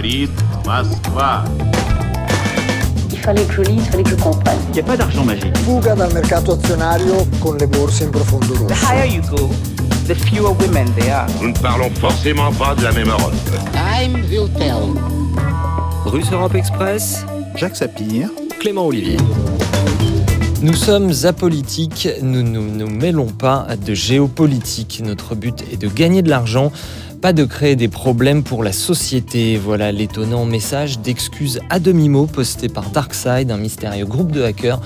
Говорит Москва. Il fallait que je lise, il fallait que je comprenne. Il n'y a pas d'argent magique. Fuga dal mercato azionario con le borse in profondo rosso. higher you go, the fewer women there are. Nous ne parlons forcément pas de la même Europe. Time will tell. Russe Europe Express, Jacques Sapir, Clément Olivier. Nous sommes apolitiques, nous ne nous, mêlons pas de géopolitique. Notre but est de gagner de l'argent, pas de créer des problèmes pour la société. Voilà l'étonnant message d'excuses à demi-mot posté par DarkSide, un mystérieux groupe de hackers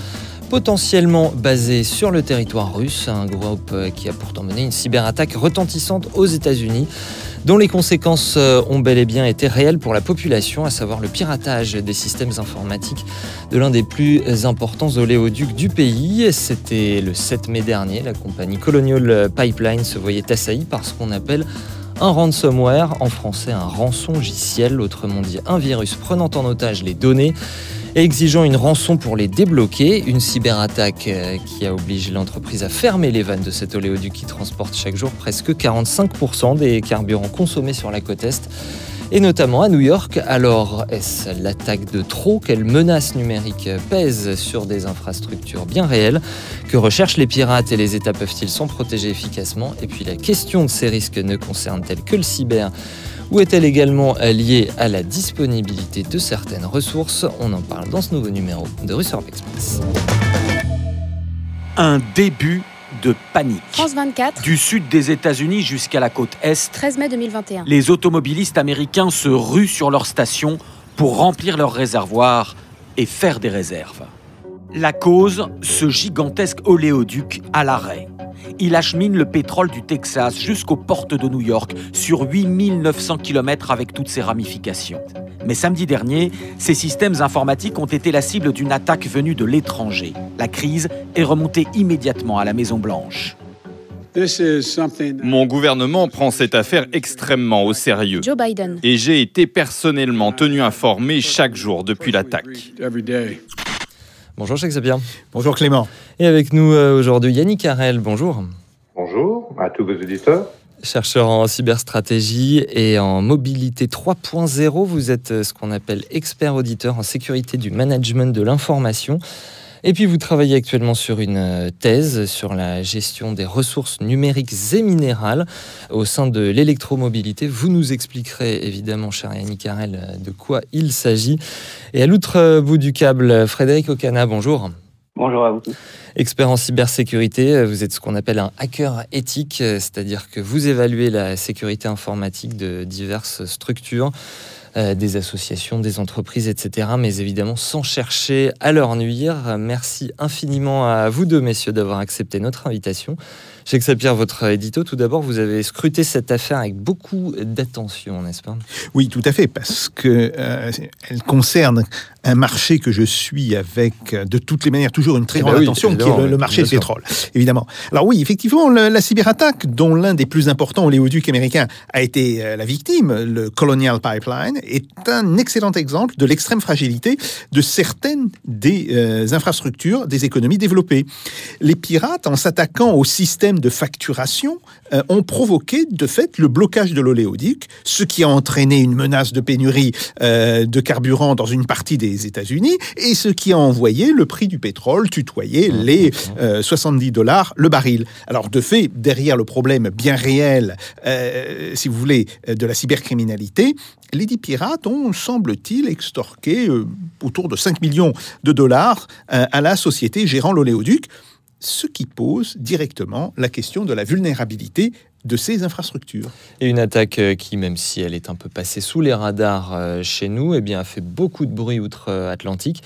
potentiellement basé sur le territoire russe, un groupe qui a pourtant mené une cyberattaque retentissante aux États-Unis dont les conséquences ont bel et bien été réelles pour la population, à savoir le piratage des systèmes informatiques de l'un des plus importants oléoducs du pays. C'était le 7 mai dernier, la compagnie Colonial Pipeline se voyait assaillie par ce qu'on appelle un ransomware, en français un rançongiciel, autrement dit un virus prenant en otage les données et exigeant une rançon pour les débloquer. Une cyberattaque qui a obligé l'entreprise à fermer les vannes de cet oléoduc qui transporte chaque jour presque 45% des carburants consommés sur la côte Est et notamment à New York. Alors, est-ce l'attaque de trop? Quelle menace numérique pèse sur des infrastructures bien réelles? Que recherchent les pirates et les États peuvent-ils s'en protéger efficacement? Et puis la question de ces risques ne concerne-t-elle que le cyber? Ou est-elle également liée à la disponibilité de certaines ressources? On en parle dans ce nouveau numéro de Russe Express. Un début de panique. France 24. Du sud des États-Unis jusqu'à la côte est. 13 mai 2021. Les automobilistes américains se ruent sur leurs stations pour remplir leurs réservoirs et faire des réserves. La cause, ce gigantesque oléoduc à l'arrêt. Il achemine le pétrole du Texas jusqu'aux portes de New York sur 8900 km avec toutes ses ramifications. Mais samedi dernier, ces systèmes informatiques ont été la cible d'une attaque venue de l'étranger. La crise est remontée immédiatement à la Maison-Blanche. Mon gouvernement prend cette affaire extrêmement au sérieux. Joe Biden. Et j'ai été personnellement tenu informé chaque jour depuis l'attaque. Bonjour Jacques Sapir. Bonjour Clément. Et avec nous euh, aujourd'hui Yannick Carrel, bonjour. Bonjour à tous vos auditeurs. Chercheur en cyberstratégie et en mobilité 3.0, vous êtes euh, ce qu'on appelle expert auditeur en sécurité du management de l'information. Et puis vous travaillez actuellement sur une thèse sur la gestion des ressources numériques et minérales au sein de l'électromobilité. Vous nous expliquerez évidemment, cher Yannick Carrel, de quoi il s'agit. Et à l'autre bout du câble, Frédéric Ocana, bonjour. Bonjour à vous. Expert en cybersécurité, vous êtes ce qu'on appelle un hacker éthique, c'est-à-dire que vous évaluez la sécurité informatique de diverses structures. Euh, des associations, des entreprises, etc. Mais évidemment, sans chercher à leur nuire. Merci infiniment à vous deux, messieurs, d'avoir accepté notre invitation. Jacques Sapir, votre édito, tout d'abord, vous avez scruté cette affaire avec beaucoup d'attention, n'est-ce pas? Oui, tout à fait, parce que euh, elle concerne un marché que je suis avec, de toutes les manières, toujours une très grande ben oui, attention, qui est le, le marché du pétrole, évidemment. Alors oui, effectivement, le- la cyberattaque, dont l'un des plus importants oléoducs américains a été euh, la victime, le Colonial Pipeline, est un excellent exemple de l'extrême fragilité de certaines des euh, infrastructures des économies développées. Les pirates, en s'attaquant au système de facturation, euh, ont provoqué de fait le blocage de l'oléoduc, ce qui a entraîné une menace de pénurie euh, de carburant dans une partie des États-Unis et ce qui a envoyé le prix du pétrole tutoyer les euh, 70 dollars le baril. Alors de fait, derrière le problème bien réel, euh, si vous voulez, euh, de la cybercriminalité, les dix pirates ont, semble-t-il, extorqué euh, autour de 5 millions de dollars euh, à la société gérant l'oléoduc, ce qui pose directement la question de la vulnérabilité de ces infrastructures. Et une attaque euh, qui, même si elle est un peu passée sous les radars euh, chez nous, eh bien, a fait beaucoup de bruit outre-Atlantique.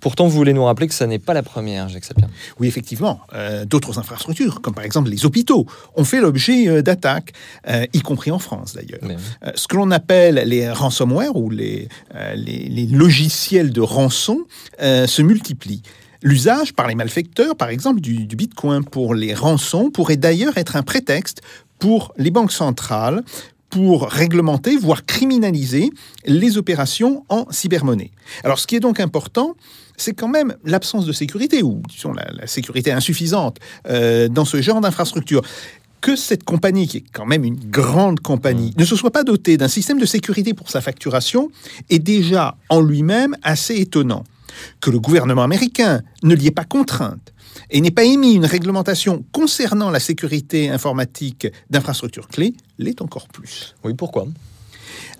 Pourtant, vous voulez nous rappeler que ça n'est pas la première, Jacques Sapir. Oui, effectivement, euh, d'autres infrastructures, comme par exemple les hôpitaux, ont fait l'objet d'attaques, euh, y compris en France d'ailleurs. Euh, ce que l'on appelle les ransomware ou les, les, les logiciels de rançon se multiplient. L'usage par les malfecteurs, par exemple, du, du bitcoin pour les rançons pourrait d'ailleurs être un prétexte pour les banques centrales pour réglementer, voire criminaliser les opérations en cybermonnaie. Alors ce qui est donc important, c'est quand même l'absence de sécurité, ou disons la, la sécurité insuffisante euh, dans ce genre d'infrastructure. que cette compagnie, qui est quand même une grande compagnie, ne se soit pas dotée d'un système de sécurité pour sa facturation est déjà en lui-même assez étonnant. Que le gouvernement américain ne l'y ait pas contrainte et n'ait pas émis une réglementation concernant la sécurité informatique d'infrastructures clés l'est encore plus. Oui, pourquoi?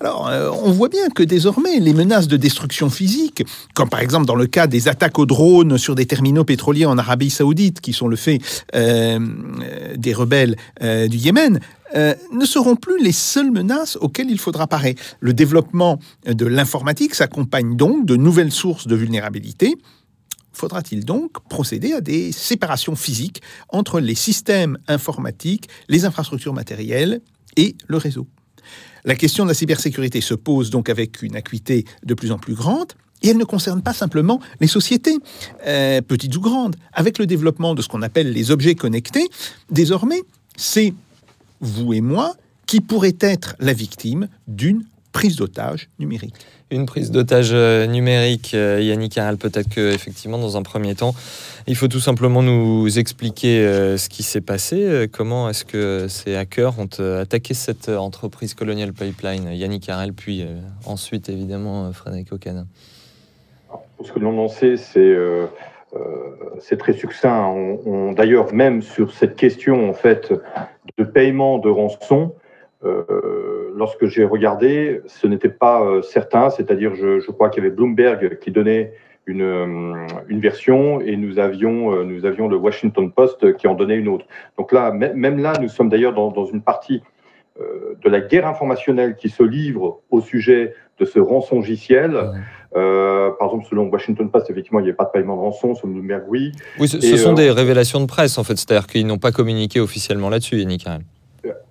Alors, euh, on voit bien que désormais, les menaces de destruction physique, comme par exemple dans le cas des attaques aux drones sur des terminaux pétroliers en Arabie saoudite, qui sont le fait euh, des rebelles euh, du Yémen, euh, ne seront plus les seules menaces auxquelles il faudra parer. Le développement de l'informatique s'accompagne donc de nouvelles sources de vulnérabilité. Faudra-t-il donc procéder à des séparations physiques entre les systèmes informatiques, les infrastructures matérielles et le réseau? La question de la cybersécurité se pose donc avec une acuité de plus en plus grande. Et elle ne concerne pas simplement les sociétés, euh, petites ou grandes. Avec le développement de ce qu'on appelle les objets connectés, désormais, c'est vous et moi, qui pourrait être la victime d'une prise d'otage numérique. Une prise d'otage euh, numérique, euh, Yannick Harel, peut-être que effectivement, dans un premier temps, il faut tout simplement nous expliquer euh, ce qui s'est passé. Comment est-ce que ces hackers ont attaqué cette entreprise Colonial Pipeline, Yannick Harel, puis ensuite évidemment Frédéric Ocana. Ce que l'on en sait, c'est c'est très succinct. On, D'ailleurs, même sur cette question en fait de paiement de rançon, euh, lorsque j'ai regardé, ce n'était pas euh, certain. C'est-à-dire, je, je, crois qu'il y avait Bloomberg qui donnait une, euh, une version et nous avions, nous avions le Washington Post qui en donnait une autre. Donc là, même là, nous sommes d'ailleurs dans, dans, une partie de la guerre informationnelle qui se livre au sujet de ce rançongiciel. Euh, par exemple, selon Washington Post, effectivement, il n'y avait pas de paiement de rançon, selon Bloomberg, oui. Oui, ce, ce sont euh, des révélations de presse, en fait. C'est-à-dire qu'ils n'ont pas communiqué officiellement là-dessus, Yannick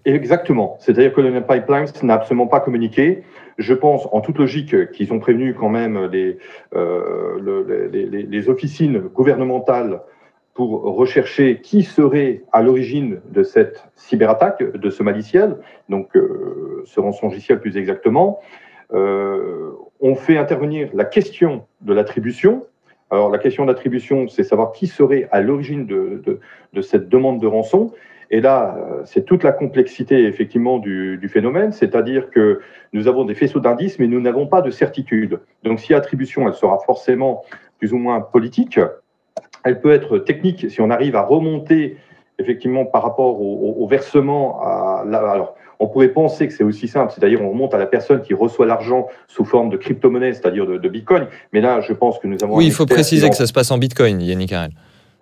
Exactement. C'est-à-dire que le Pipeline n'a absolument pas communiqué. Je pense, en toute logique, qu'ils ont prévenu quand même les, euh, le, les, les, officines gouvernementales pour rechercher qui serait à l'origine de cette cyberattaque, de ce maliciel, donc euh, ce rançongiciel plus exactement. Euh, on fait intervenir la question de l'attribution. Alors, la question d'attribution, c'est savoir qui serait à l'origine de, de, cette demande de rançon. Et là, euh, c'est toute la complexité effectivement du, du phénomène, c'est-à-dire que nous avons des faisceaux d'indices, mais nous n'avons pas de certitude. Donc, si attribution, elle sera forcément plus ou moins politique, elle peut être technique si on arrive à remonter effectivement par rapport au, au, versement à alors on pourrait penser que c'est aussi simple, c'est-à-dire on remonte à la personne qui reçoit l'argent sous forme de crypto-monnaie, c'est-à-dire de, Bitcoin. Mais là, je pense que nous avons. Oui, il faut préciser que ça se passe en Bitcoin, Yannick Harel.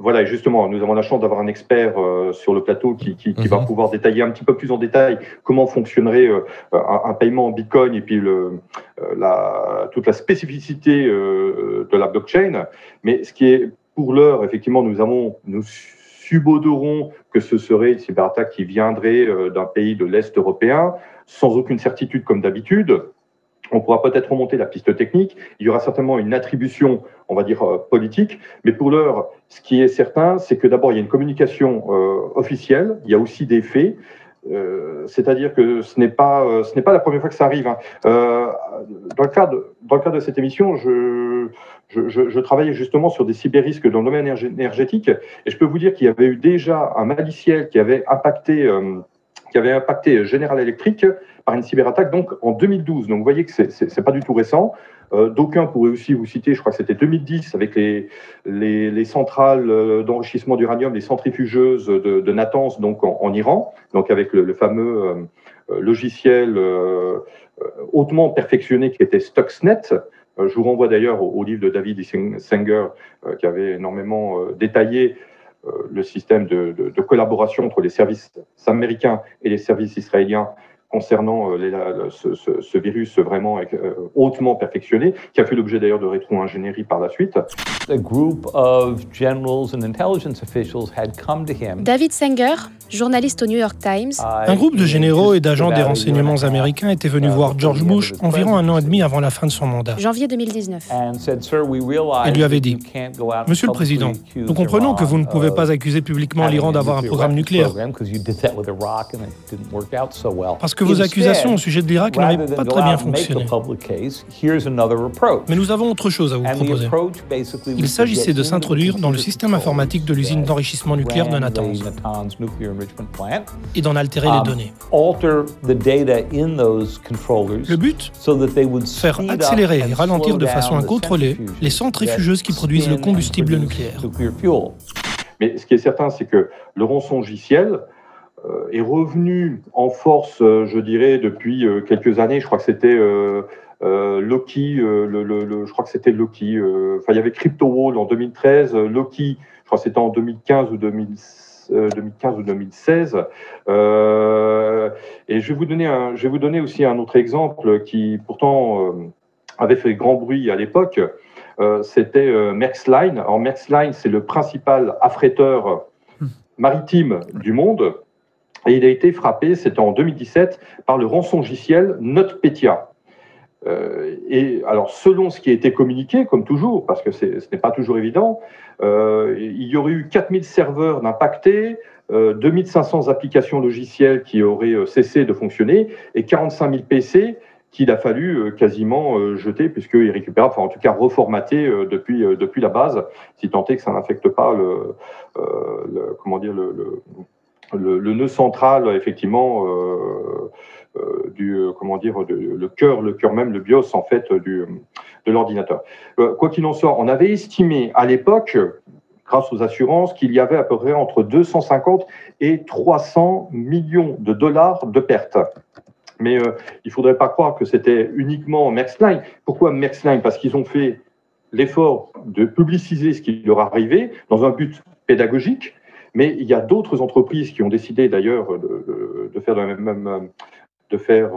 Voilà, justement, nous avons la chance d'avoir un expert euh, sur le plateau qui, va mhm. pouvoir détailler un petit peu plus en détail comment fonctionnerait euh, un, paiement en Bitcoin et puis le, euh, la, toute la spécificité de la blockchain. Mais ce qui est pour l'heure, effectivement, nous avons, nous subodourons que ce serait une cyberattaque qui viendrait d'un pays de l'Est européen, sans aucune certitude comme d'habitude. On pourra peut-être remonter la piste technique. Il y aura certainement une attribution, on va dire, euh, politique. Mais pour l'heure, ce qui est certain, c'est que d'abord, il y a une communication euh, officielle. Il y a aussi des faits. Euh, c'est-à-dire que ce n'est pas pas la première fois que ça arrive. Hein. Dans le cadre dans le cadre de cette émission, je, je, je, travaillais justement sur des cyberrisques dans le domaine énergétique et je peux vous dire qu'il y avait eu déjà un maliciel qui avait impacté qui avait impacté General Electric par une cyberattaque donc en 2012. Donc vous voyez que c'est c'est pas du tout récent. Euh, d'aucuns pourraient aussi vous citer, je crois que c'était 2010, avec les, les, centrales euh, d'enrichissement d'uranium, les centrifugeuses de, de Natanz, donc en, Iran, donc avec le, fameux euh, logiciel hautement perfectionné qui était Stuxnet. Je vous renvoie d'ailleurs au, livre de David Singer qui avait énormément détaillé le système de, collaboration entre les services américains et les services israéliens concernant euh, ce, virus vraiment euh, hautement perfectionné, qui a fait l'objet d'ailleurs de rétro-ingénierie par la suite. David Sanger, journaliste au New York Times. Un groupe de généraux et d'agents des renseignements américains était venu voir George Bush environ un an et demi avant la fin de son mandat. Janvier 2019. Et lui avait dit Monsieur le Président, nous comprenons que vous ne pouvez pas accuser publiquement l'Iran d'avoir un programme nucléaire. Parce que vos accusations au sujet de l'Irak n'avaient pas très bien fonctionné. Mais nous avons autre chose à vous proposer. Il s'agissait de s'introduire dans le système informatique de l'usine d'enrichissement nucléaire de Natanz. Et d'en altérer les um, données. Le but Faire accélérer et ralentir de façon incontrôlée les centrifugeuses qui produisent le combustible nucléaire. Mais ce qui est certain, c'est que le rançongiciel euh, est revenu en force, euh, je dirais, depuis euh, quelques années. Je crois que c'était Loki, le, je crois que c'était Loki. Enfin, il y avait CryptoWall en 2013, Loki, je crois que c'était en 2015 ou 2015 ou 2016. et je vais vous donner un, je vais vous donner aussi un autre exemple qui pourtant avait fait grand bruit à l'époque. c'était Maersk Line. Alors Maersk Line, c'est le principal affréteur maritime du monde. Et il a été frappé, c'était en 2017, par le rançongiciel NotPetya. Euh, et alors, selon ce qui a été communiqué, comme toujours, parce que ce n'est pas toujours évident, euh, il y aurait eu 4000 serveurs d'impactés, euh, 2500 applications logicielles qui auraient euh, cessé de fonctionner et 45 000 PC qu'il a fallu quasiment jeter, puisqu'ils récupèrent, enfin en tout cas reformater depuis, depuis la base, si tant est que ça n'affecte pas le, comment dire, le, le nœud central, effectivement, du euh, comment dire, le cœur, le cœur même, le BIOS en fait du, de l'ordinateur. quoi qu'il en soit, on avait estimé à l'époque, grâce aux assurances, qu'il y avait à peu près entre 250 et 300 millions de dollars de pertes. Mais il ne faudrait pas croire que c'était uniquement Maersk Line. Pourquoi Maersk Line Parce qu'ils ont fait l'effort de publiciser ce qui leur arrivait dans un but pédagogique, mais il y a d'autres entreprises qui ont décidé d'ailleurs de, faire, même, de faire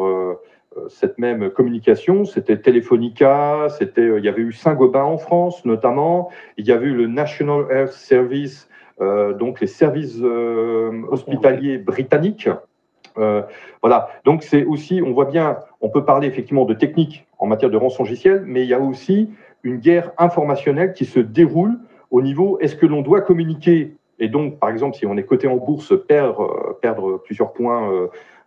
euh, cette même communication. C'était Telefonica, c'était, euh, il y avait eu Saint-Gobain en France notamment, il y avait eu le National Health Service, euh, donc les services hospitaliers britanniques. voilà, donc c'est aussi, on voit bien, on peut parler effectivement de technique en matière de rançongiciel, mais il y a aussi une guerre informationnelle qui se déroule au niveau est-ce que l'on doit communiquer? Et donc, par exemple, si on est coté en bourse, perdre, euh, perdre plusieurs points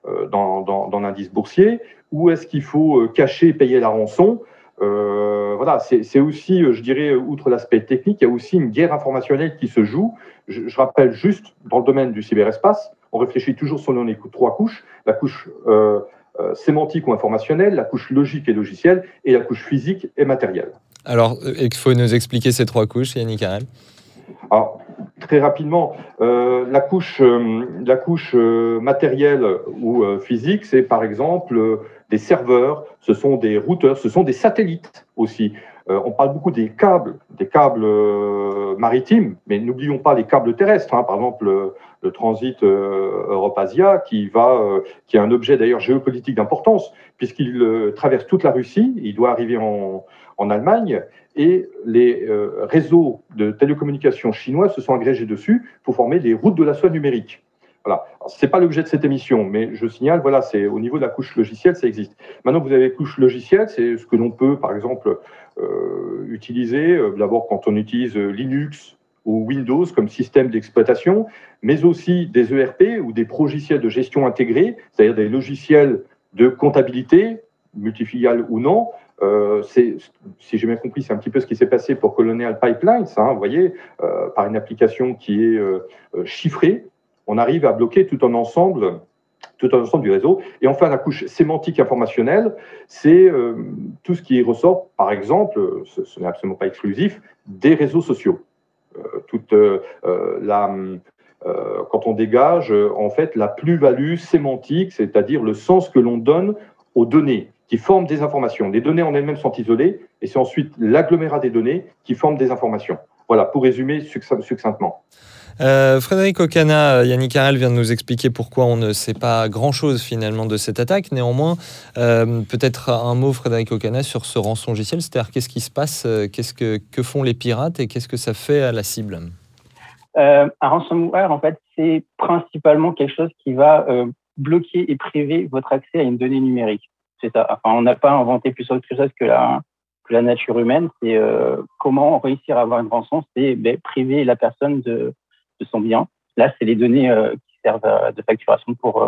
euh, euh, dans, dans, l'indice boursier, ou est-ce qu'il faut cacher, payer la rançon? Voilà, c'est aussi, je dirais, outre l'aspect technique, il y a aussi une guerre informationnelle qui se joue. Je, rappelle juste, dans le domaine du cyberespace, on réfléchit toujours selon les trois couches. La couche sémantique ou informationnelle, la couche logique et logicielle, et la couche physique et matérielle. Alors, il faut nous expliquer ces trois couches, Yannick Arel alors, très rapidement, euh, la couche, euh, la couche euh, matérielle ou physique, c'est par exemple des serveurs, ce sont des routeurs, ce sont des satellites aussi. on parle beaucoup des câbles, des câbles maritimes, mais n'oublions pas les câbles terrestres. Hein. par exemple, le, transit Europe-Asia, qui est un objet d'ailleurs géopolitique d'importance, puisqu'il traverse toute la Russie, il doit arriver en Allemagne, et les euh, réseaux de télécommunications chinois se sont agrégés dessus pour former les routes de la soie numérique. Voilà. Ce n'est pas l'objet de cette émission, mais je signale, voilà, c'est au niveau de la couche logicielle, ça existe. Maintenant, vous avez couche logicielle, c'est ce que l'on peut, par exemple, euh, utiliser. Euh, d'abord, quand on utilise Linux ou Windows comme système d'exploitation, mais aussi des ERP ou des logiciels de gestion intégrés, c'est-à-dire des logiciels de comptabilité, multifiliales ou non, euh, si j'ai bien compris, c'est un petit peu ce qui s'est passé pour Colonial Pipelines. Hein, vous voyez, euh, par une application qui est euh, chiffrée, on arrive à bloquer tout un ensemble tout un ensemble du réseau. Et enfin, la couche sémantique informationnelle, c'est tout ce qui ressort, par exemple, ce, n'est absolument pas exclusif, des réseaux sociaux. toute la, quand on dégage en fait la plus-value sémantique, c'est-à-dire le sens que l'on donne aux données qui forment des informations. Les données en elles-mêmes sont isolées et c'est ensuite l'agglomérat des données qui forme des informations. Voilà, pour résumer succinctement. Euh, Frédéric Ocana, Yannick Harel vient de nous expliquer pourquoi on ne sait pas grand-chose finalement de cette attaque. Néanmoins, euh, peut-être un mot, Frédéric Ocana, sur ce rançongiciel, c'est-à-dire qu'est-ce qui se passe, euh, qu'est-ce que, que font les pirates et qu'est-ce que ça fait à la cible? Un ransomware, en fait, c'est principalement quelque chose qui va bloquer et priver votre accès à une donnée numérique c'est ça. Enfin, on n'a pas inventé plus autre chose que la, que la nature humaine. C'est euh, comment réussir à avoir une rançon, c'est ben, priver la personne de, de, son bien. Là, c'est les données euh, qui servent de facturation pour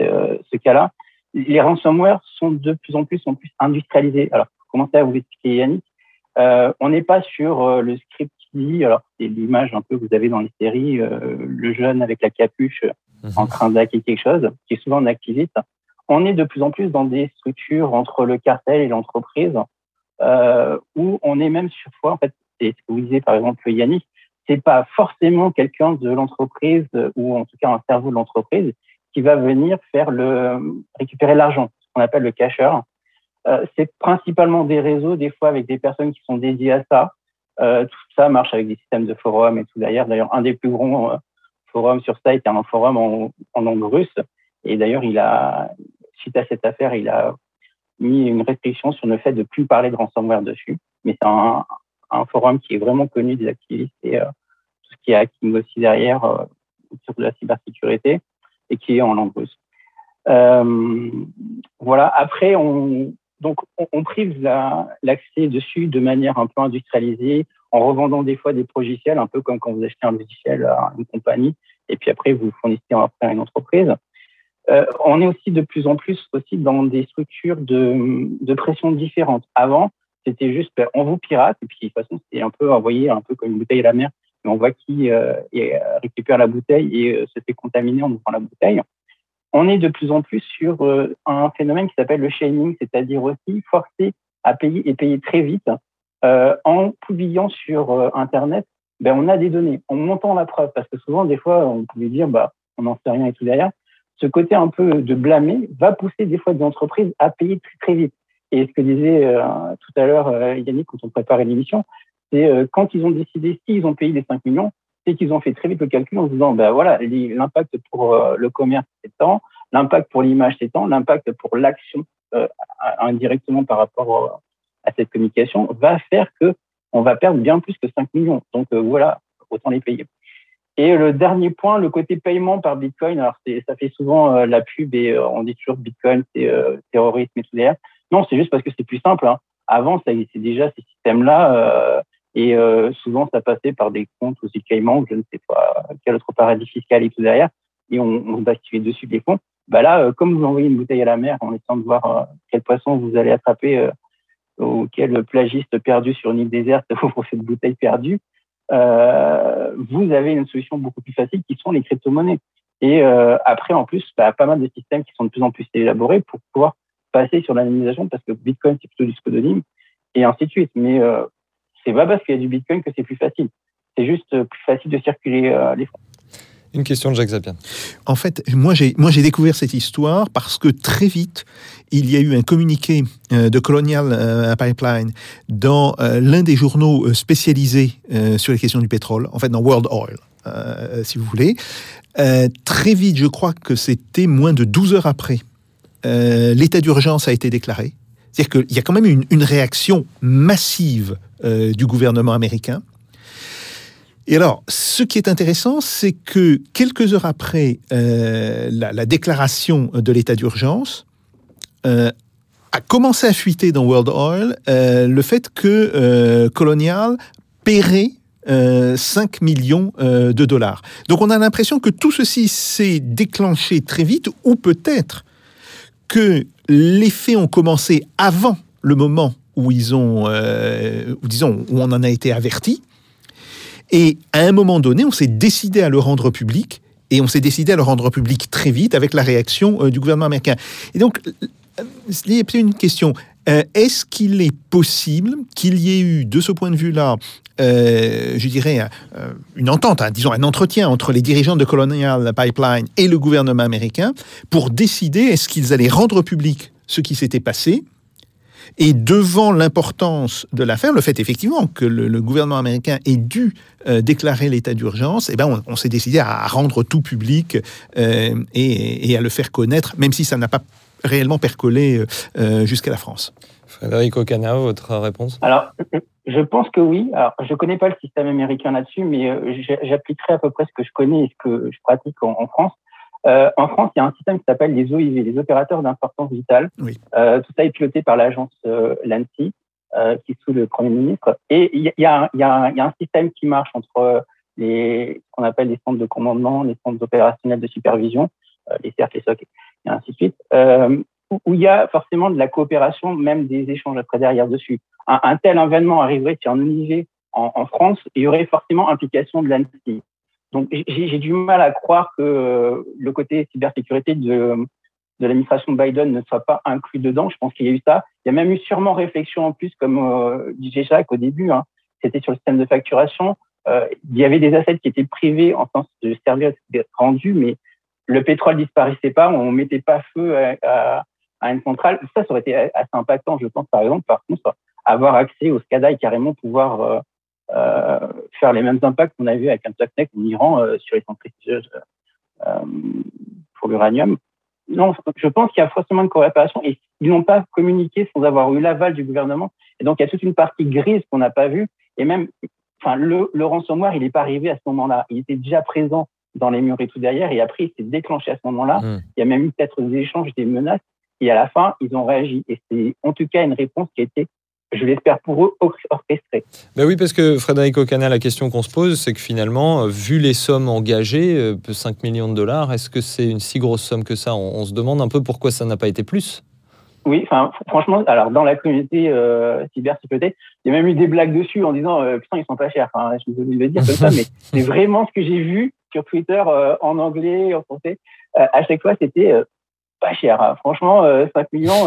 euh, ce cas-là. Les ransomware sont de plus en plus, en plus industrialisés. Alors, pour commencer à vous expliquer, Yannick, on n'est pas sur le script qui dit, alors c'est l'image un peu que vous avez dans les séries, le jeune avec la capuche mhm. en train d'hacker quelque chose, qui est souvent un activiste, on est de plus en plus dans des structures entre le cartel et l'entreprise, euh, où on est même sur fois, en fait, c'est ce que vous disiez par exemple Yannick, c'est pas forcément quelqu'un de l'entreprise ou en tout cas un cerveau de l'entreprise qui va venir faire le récupérer l'argent, ce qu'on appelle le cacheur. Euh, c'est principalement des réseaux, des fois avec des personnes qui sont dédiées à ça. Euh, tout ça marche avec des systèmes de forums et tout derrière. D'ailleurs, un des plus grands euh, forums sur ça était un forum en, en langue russe. Et d'ailleurs, il a, suite à cette affaire, il a mis une restriction sur le fait de plus parler de ransomware dessus. Mais c'est un, forum qui est vraiment connu des activistes et euh, tout ce qui est hacking aussi derrière euh, sur la cybersécurité et qui est en langue russe. Euh, voilà. Après, on, donc, on, prive l'accès dessus de manière un peu industrialisée, en revendant des fois des logiciels, un peu comme quand vous achetez un logiciel à une compagnie, et puis après, vous fournissez à une entreprise. Euh, on est aussi de plus en plus aussi dans des structures de, pression différentes. Avant, c'était juste, ben, on vous pirate, et puis de toute façon, c'était un peu envoyé un peu comme une bouteille à la mer, et on voit qui euh, récupère la bouteille et euh, se fait contaminer en ouvrant la bouteille. On est de plus en plus sur euh, un phénomène qui s'appelle le shaming, c'est-à-dire aussi forcer à payer et payer très vite euh, en publiant sur euh, Internet. Ben, on a des données, en montant la preuve, parce que souvent, des fois, on pouvait dire, bah, on n'en sait rien et tout derrière. Ce côté un peu de blâmer va pousser des fois des entreprises à payer très, très vite. Et ce que disait euh, tout à l'heure euh, Yannick quand on préparait l'émission, c'est euh, quand ils ont décidé s'ils ont payé les 5 millions, c'est qu'ils ont fait très vite le calcul en se disant, ben voilà, l'impact pour le commerce c'est tant, l'impact pour l'image c'est tant, l'impact pour l'action indirectement par rapport à cette communication va faire que on va perdre bien plus que 5 millions. Donc voilà, autant les payer. Et le dernier point, le côté paiement par Bitcoin. Alors, ça fait souvent la pub et on dit toujours Bitcoin, c'est terrorisme et tout derrière. Non, c'est juste parce que c'est plus simple. Hein. Avant, ça existait déjà ces systèmes-là. Euh, et euh, souvent, ça passait par des comptes aussi Cayman, je ne sais pas quel autre paradis fiscal et tout derrière. Et on, on basculait dessus des fonds. Bah là, euh, comme vous envoyez une bouteille à la mer en essayant de voir euh, quel poisson vous allez attraper euh, ou quel plagiste perdu sur une île déserte pour cette bouteille perdue, vous avez une solution beaucoup plus facile qui sont les crypto-monnaies. Et après, en plus, bah, pas mal de systèmes qui sont de plus en plus élaborés pour pouvoir passer sur l'anonymisation parce que Bitcoin, c'est plutôt du pseudonyme et ainsi de suite. Mais euh, c'est pas parce qu'il y a du Bitcoin que c'est plus facile. C'est juste euh, plus facile de circuler euh, les fonds. Une question de Jacques Zapian. En fait, moi j'ai découvert cette histoire parce que très vite il y a eu un communiqué de Colonial Pipeline dans l'un des journaux spécialisés sur les questions du pétrole, en fait dans World Oil, si vous voulez. très vite, je crois que c'était moins de 12 heures après euh, l'état d'urgence a été déclaré. C'est-à-dire qu'il y a quand même une, une réaction massive euh, du gouvernement américain. Et alors, ce qui est intéressant, c'est que quelques heures après euh, la, la, déclaration de l'état d'urgence, euh, a commencé à fuiter dans World Oil euh, le fait que Colonial paierait 5 millions de dollars. Donc on a l'impression que tout ceci s'est déclenché très vite, ou peut-être que les faits ont commencé avant le moment où ils ont, disons, où on en a été averti. Et à un moment donné, on s'est décidé à le rendre public, et on s'est décidé à le rendre public très vite avec la réaction euh, du gouvernement américain. Et donc, il y a une question. Euh, est-ce qu'il est possible qu'il y ait eu, de ce point de vue-là, euh, je dirais, une entente, hein, disons un entretien entre les dirigeants de Colonial Pipeline et le gouvernement américain pour décider est-ce qu'ils allaient rendre public ce qui s'était passé et devant l'importance de l'affaire, le fait effectivement que le, le gouvernement américain ait dû euh, déclarer l'état d'urgence, eh ben on, on s'est décidé à rendre tout public euh, et, et, à le faire connaître, même si ça n'a pas réellement percolé euh, jusqu'à la France. Frédéric Ocana, votre réponse? Alors, je pense que oui. Alors, je connais pas le système américain là-dessus, mais j'appliquerai à peu près ce que je connais et ce que je pratique en, en France. Euh, en France, il y a un système qui s'appelle les OIV, les opérateurs d'importance vitale. Oui. Euh, tout ça est piloté par l'agence euh, l'ANSI, euh, qui est sous le Premier ministre. Et il y, y, a, y, y a un système qui marche entre les, ce qu'on appelle les centres de commandement, les centres opérationnels de supervision, euh, les CERF, les SOC, et ainsi de suite, euh, où il y a forcément de la coopération, même des échanges après derrière dessus. Un, un tel événement arriverait si en OIV en, en France, il y aurait forcément implication de l'ANSI. Donc j'ai du mal à croire que le côté cybersécurité de, de l'administration Biden ne soit pas inclus dedans. Je pense qu'il y a eu ça. Il y a même eu sûrement réflexion en plus, comme euh, disait Jacques au début. Hein. C'était sur le système de facturation. Euh, il y avait des assets qui étaient privés en sens de services rendus, mais le pétrole disparaissait pas, on mettait pas feu à, à, une centrale. Ça, ça aurait été assez impactant, je pense, par exemple. Par contre, avoir accès au SCADA et carrément pouvoir euh, euh faire les mêmes impacts qu'on a vu avec un Toknek en Iran euh, sur les centrifugeuses euh, pour l'uranium. Non, je pense qu'il y a forcément une coopération et ils n'ont pas communiqué sans avoir eu l'aval du gouvernement. Et donc, il y a toute une partie grise qu'on n'a pas vue. Et même, enfin, le, le ransomware, il n'est pas arrivé à ce moment-là. Il était déjà présent dans les murs et tout derrière. Et après, il s'est déclenché à ce moment-là. Mmh. Il y a même eu peut-être des échanges, des menaces. Et à la fin, ils ont réagi. Et c'est en tout cas une réponse qui a été je l'espère pour eux, orchestrée. Ben oui, parce que Frédéric Ocana, la question qu'on se pose, c'est que finalement, vu les sommes engagées, 5 euh, millions de dollars, est-ce que c'est une si grosse somme que ça? On, se demande un peu pourquoi ça n'a pas été plus oui, enfin, franchement, alors dans la communauté euh, cybersécurité, il y a même eu des blagues dessus en disant euh, putain ils sont pas chers. Enfin, je vais dire comme ça, mais c'est vraiment ce que j'ai vu sur Twitter euh, en anglais, en français. Euh, à chaque fois, c'était euh, pas cher. Hein. Franchement, 5 millions,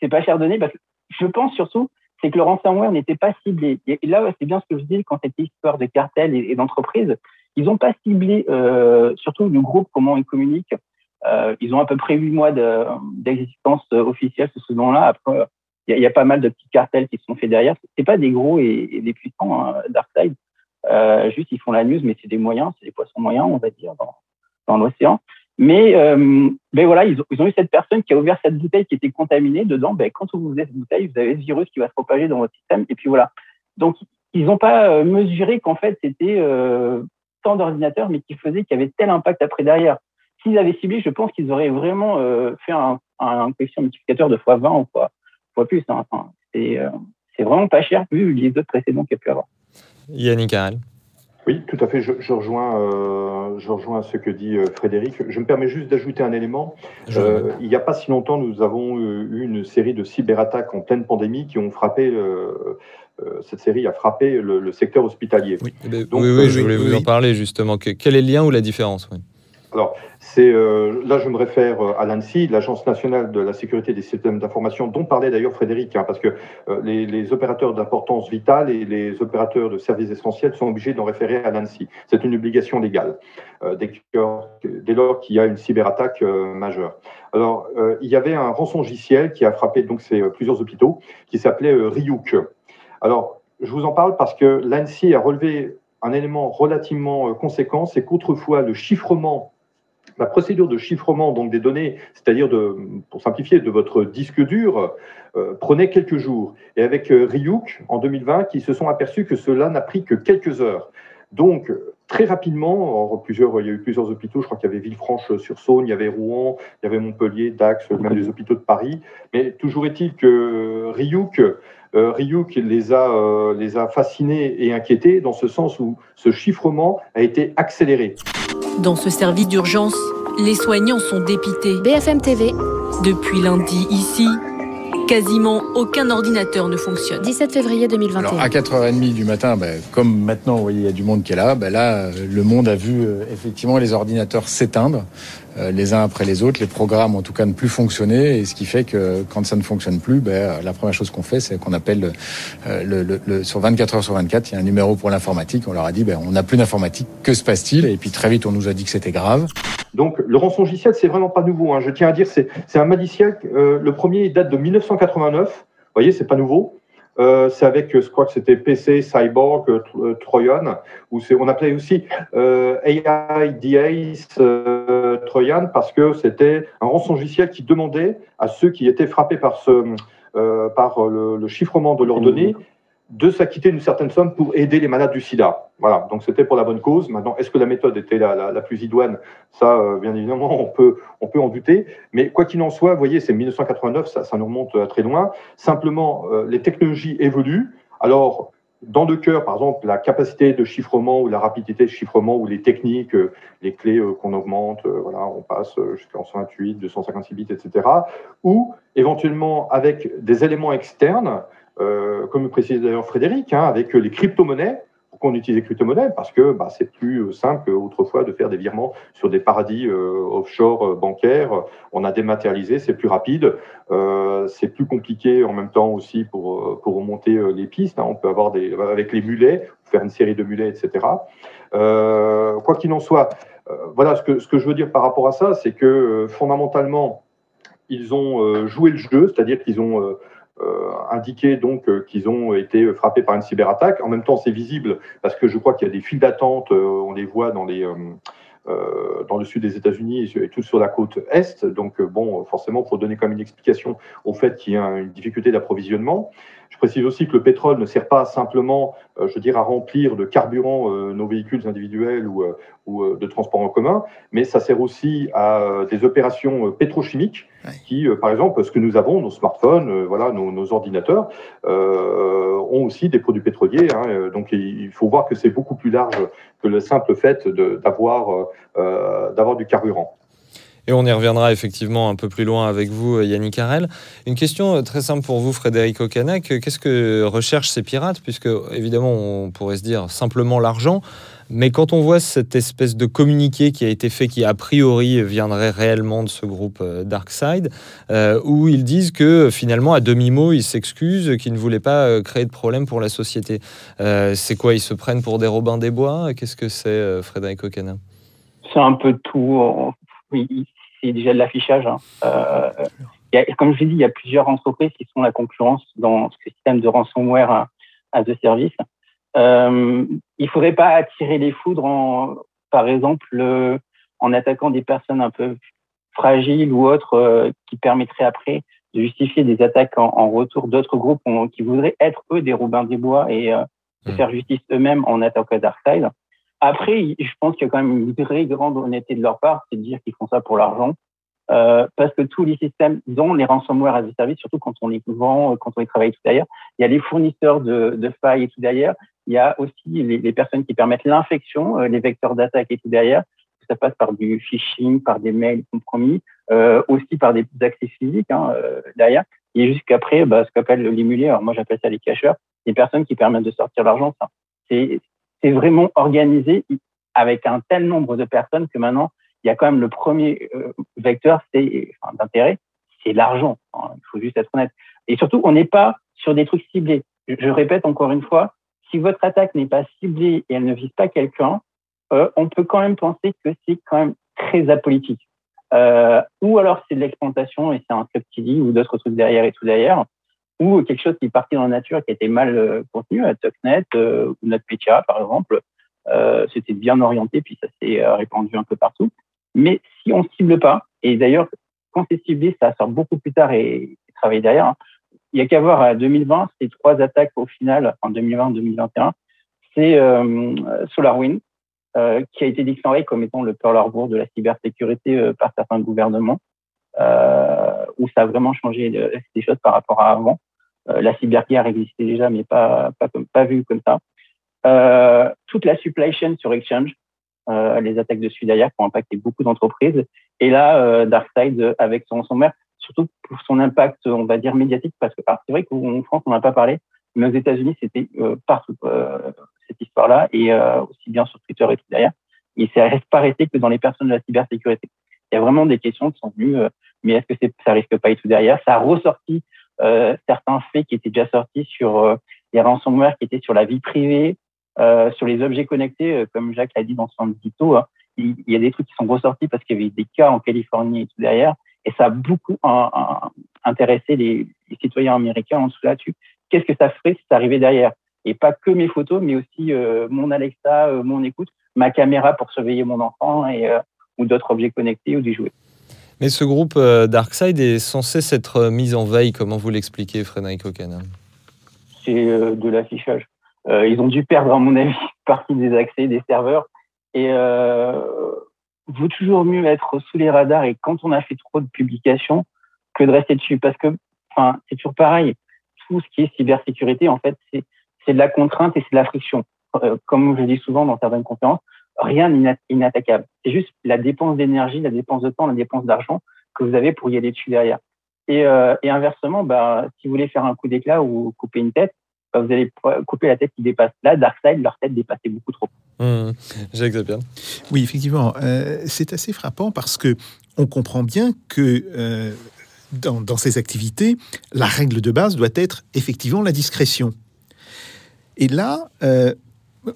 c'est pas cher donné parce que je pense surtout c'est que le ransomware n'était pas ciblé. Et là, c'est bien ce que je dis quand c'était histoire de cartels et, d'entreprises. Ils n'ont pas ciblé, euh, surtout le groupe, comment ils communiquent. Euh, ils ont à peu près huit mois d'existence officielle ce nom-là. Après, il y, a pas mal de petits cartels qui se sont faits derrière. C'est pas des gros et, des puissants, hein, Darkseid. Euh, juste, ils font la news, mais c'est des moyens, c'est des poissons moyens, on va dire, dans, dans l'océan. Mais, euh, ben voilà, ils ont, eu cette personne qui a ouvert cette bouteille qui était contaminée dedans. Ben, quand vous ouvrez cette bouteille, vous avez ce virus qui va se propager dans votre système. Et puis voilà. Donc, ils n'ont pas euh, mesuré qu'en fait, c'était euh, tant d'ordinateurs, mais qui faisait qu'il y avait tel impact après derrière. S'ils avaient ciblé, je pense qu'ils auraient vraiment euh, fait un, un, coefficient multiplicateur de fois 20 ou fois, fois plus. Hein. Enfin, c'est euh, vraiment pas cher vu les autres précédents qu'il y a pu avoir. Yannick Harel. Oui, tout à fait. Je, je rejoins, euh, je rejoins ce que dit euh, Frédéric. Je me permets juste d'ajouter un élément. Euh, il n'y a pas si longtemps, nous avons eu une série de cyberattaques en pleine pandémie qui ont frappé. Euh, cette série a frappé le, le secteur hospitalier. Oui, eh ben, Donc, oui, oui, je voulais vous en parler justement. quel est le lien ou la différence oui? Alors, euh, là, je me réfère euh, à l'ANSI, l'Agence nationale de la sécurité des systèmes d'information, dont parlait d'ailleurs Frédéric, hein, parce que euh, les, opérateurs d'importance vitale et les opérateurs de services essentiels sont obligés d'en référer à l'ANSI. C'est une obligation légale dès, dès, lors qu'il y a une cyberattaque majeure. Alors, il y avait un rançongiciel qui a frappé donc ces plusieurs hôpitaux, qui s'appelait Ryuk. Alors, je vous en parle parce que l'ANSI a relevé un élément relativement conséquent, c'est qu'autrefois, le chiffrement la procédure de chiffrement donc des données, c'est-à-dire de, pour simplifier, de votre disque dur, euh, prenait quelques jours. Et avec euh, Ryuk en 2020, ils se sont aperçus que cela n'a pris que quelques heures. Donc très rapidement, plusieurs, il y a eu plusieurs hôpitaux. Je crois qu'il y avait Villefranche-sur-Saône, il y avait Rouen, il y avait Montpellier, Dax, même les hôpitaux de Paris. Mais toujours est-il que Ryuk euh, Ryuk les a, euh, les a fascinés et inquiétés dans ce sens où ce chiffrement a été accéléré. Dans ce service d'urgence, les soignants sont dépités. BFM TV. Depuis lundi, ici, quasiment aucun ordinateur ne fonctionne. 17 février 2021. Alors à 4h30 du matin, ben, comme maintenant, vous voyez, il y a du monde qui est là, ben là, le monde a vu euh, effectivement les ordinateurs s'éteindre. Euh, les uns après les autres, les programmes en tout cas ne plus fonctionner, et ce qui fait que quand ça ne fonctionne plus, ben, la première chose qu'on fait, c'est qu'on appelle euh, le, le, sur 24 heures sur 24, il y a un numéro pour l'informatique. On leur a dit, ben, on n'a plus d'informatique, que se passe-t-il? Et puis très vite, on nous a dit que c'était grave. Donc le rançongiciel, c'est vraiment pas nouveau. Hein. Je tiens à dire, c'est un magiciel. Euh, le premier date de 1989. Vous voyez, c'est pas nouveau. Euh, c'est avec, je crois que c'était PC, Cyborg, euh, euh, Trojan, où on appelait aussi euh, AI DAs euh, Trojan parce que c'était un rançongiciel qui demandait à ceux qui étaient frappés par, ce, euh, par le, le, chiffrement de leurs données de s'acquitter d'une certaine somme pour aider les malades du sida. Voilà, donc c'était pour la bonne cause. Maintenant, est-ce que la méthode était la, la, plus idoine? Ça, euh, bien évidemment, on peut, on peut en douter. Mais quoi qu'il en soit, vous voyez, c'est 1989, ça, ça nous remonte à très loin. Simplement, euh, les technologies évoluent. Alors, dans le cœur, par exemple, la capacité de chiffrement ou la rapidité de chiffrement ou les techniques, euh, les clés qu'on augmente, voilà, on passe jusqu'à 128, 256 bits, etc. Ou éventuellement avec des éléments externes, euh, comme le précisait d'ailleurs Frédéric, hein, avec les crypto-monnaies, Pourquoi on utilise les crypto-monnaies Parce que bah, c'est plus simple qu'autrefois de faire des virements sur des paradis offshore bancaires. On a dématérialisé, c'est plus rapide. c'est plus compliqué en même temps aussi pour, remonter les pistes. Hein. On peut avoir des, avec les mulets, faire une série de mulets, etc. quoi qu'il en soit, voilà ce que, je veux dire par rapport à ça, c'est que fondamentalement, ils ont joué le jeu, c'est-à-dire qu'ils ont euh, indiqué donc euh, qu'ils ont été frappés par une cyberattaque. En même temps, c'est visible parce que je crois qu'il y a des files d'attente. Euh, on les voit dans le sud des États-Unis et tout sur la côte est. Donc, bon, forcément, il faut donner comme une explication au fait qu'il y a une difficulté d'approvisionnement. Je précise aussi que le pétrole ne sert pas simplement, euh, je veux dire, à remplir de carburant euh, nos véhicules individuels ou, euh, ou de transport en commun, mais ça sert aussi à des opérations pétrochimiques qui, par exemple, ce que nous avons, nos smartphones, voilà, nos, ordinateurs, ont aussi des produits pétroliers. Hein, donc, il faut voir que c'est beaucoup plus large que le simple fait d'avoir d'avoir du carburant. Et on y reviendra effectivement un peu plus loin avec vous, Yannick Harel. Une question euh, très simple pour vous, Frédéric Ocanac. Qu'est-ce que recherchent ces pirates? Puisque, évidemment, on pourrait se dire simplement l'argent. Mais quand on voit cette espèce de communiqué qui a été fait, qui a priori viendrait réellement de ce groupe euh, Darkside, euh, où ils disent que finalement, à demi-mot, ils s'excusent, qu'ils ne voulaient pas créer de problème pour la société. c'est quoi? Ils se prennent pour des Robins des Bois? Qu'est-ce que c'est, Frédéric Ocanac C'est un peu tout. Oui, c'est déjà de l'affichage. Hein. Euh, comme je l'ai dit, il y a plusieurs entreprises qui sont la concurrence dans ce système de ransomware à, à de service. Euh, il faudrait pas attirer les foudres, en, par exemple, en attaquant des personnes un peu fragiles ou autres euh, qui permettraient après de justifier des attaques en, retour d'autres groupes qui voudraient être eux des Robins des Bois et euh, mmh. faire justice eux-mêmes en attaquant Darkseid. Après, je pense qu'il y a quand même une très grande honnêteté de leur part, c'est de dire qu'ils font ça pour l'argent. Euh, parce que tous les systèmes, dont les ransomware as a service, surtout quand on les vend, euh, quand on les travaille tout derrière, il y a les fournisseurs de, de failles et tout derrière. Il y a aussi les, les personnes qui permettent l'infection, euh, les vecteurs d'attaque et tout derrière. Ça passe par du phishing, par des mails compromis, euh, aussi par des accès physiques hein, euh, derrière. Et jusqu'après, bah, ce qu'appelle l'émulé, alors moi j'appelle ça les cacheurs, les personnes qui permettent de sortir l'argent. Ça, c'est c'est vraiment organisé avec un tel nombre de personnes que maintenant, il y a quand même le premier euh, vecteur c'est enfin, d'intérêt, c'est l'argent. Hein, il faut juste être honnête. Et surtout, on n'est pas sur des trucs ciblés. Je, répète encore une fois, si votre attaque n'est pas ciblée et elle ne vise pas quelqu'un, euh, on peut quand même penser que c'est quand même très apolitique. Euh, ou alors c'est de l'exploitation et c'est un subsidy ou d'autres trucs derrière et tout derrière ou quelque chose qui est parti dans la nature, qui était mal euh, contenu, à Tuxnet euh, ou NotPetya, par exemple. Euh, c'était bien orienté, puis ça s'est répandu un peu partout. Mais si on cible pas, et d'ailleurs, quand c'est ciblé, ça sort beaucoup plus tard et, et travailler derrière. Hein. Il y a qu'à voir à 2020, ces trois attaques au final, en 2020-2021, c'est SolarWind, qui a été déclaré comme étant le Pearl Harbor de la cybersécurité par certains gouvernements, où ça a vraiment changé des choses par rapport à avant. Euh, la cyberguerre existait déjà, mais pas, pas, pas vu comme ça. Euh, toute la supply chain sur Exchange, euh, les attaques de derrière qui ont impacté beaucoup d'entreprises. Et là, euh, DarkSide avec son ransomware, surtout pour son impact, on va dire médiatique, parce que c'est vrai qu'en France, on n'a pas parlé, mais aux États-Unis, c'était partout cette histoire-là, et aussi bien sur Twitter et tout derrière. Et ça reste pas resté que dans les personnes de la cybersécurité. Il y a vraiment des questions qui sont venues, mais est-ce que c'est, ça risque pas et tout derrière? Ça a ressorti certains faits qui étaient déjà sortis sur euh, les ransomware qui étaient sur la vie privée, euh, sur les objets connectés, comme Jacques l'a dit dans son édito. Hein. il, y a des trucs qui sont ressortis parce qu'il y avait des cas en Californie et tout derrière. Et ça a beaucoup intéressé les, citoyens américains en dessous là-dessus. Qu'est-ce que ça ferait si ça arrivait derrière? Et pas que mes photos, mais aussi mon Alexa, mon écoute, ma caméra pour surveiller mon enfant et, ou d'autres objets connectés ou des jouets. Mais ce groupe euh, Darkside est censé s'être euh, mis en veille, comment vous l'expliquez, Frédéric O'Connor C'est euh, de l'affichage. ils ont dû perdre, à mon avis, partie des accès des serveurs. Et euh, vaut toujours mieux être sous les radars et quand on a fait trop de publications que de rester dessus. Parce que c'est toujours pareil. Tout ce qui est cybersécurité, en fait, c'est de la contrainte et c'est de la friction. comme je dis souvent dans certaines conférences, rien n'est inattaquable. C'est juste la dépense d'énergie, la dépense de temps, la dépense d'argent que vous avez pour y aller dessus derrière. Et, euh, et inversement, bah, si vous voulez faire un coup d'éclat ou couper une tête, bah, vous allez couper la tête qui dépasse. Là, Darkseid, leur tête dépassait beaucoup trop. Mmh, Jacques Oui, effectivement, euh, c'est assez frappant parce que on comprend bien que euh, dans, dans, ces activités, la règle de base doit être effectivement la discrétion. Et là, euh,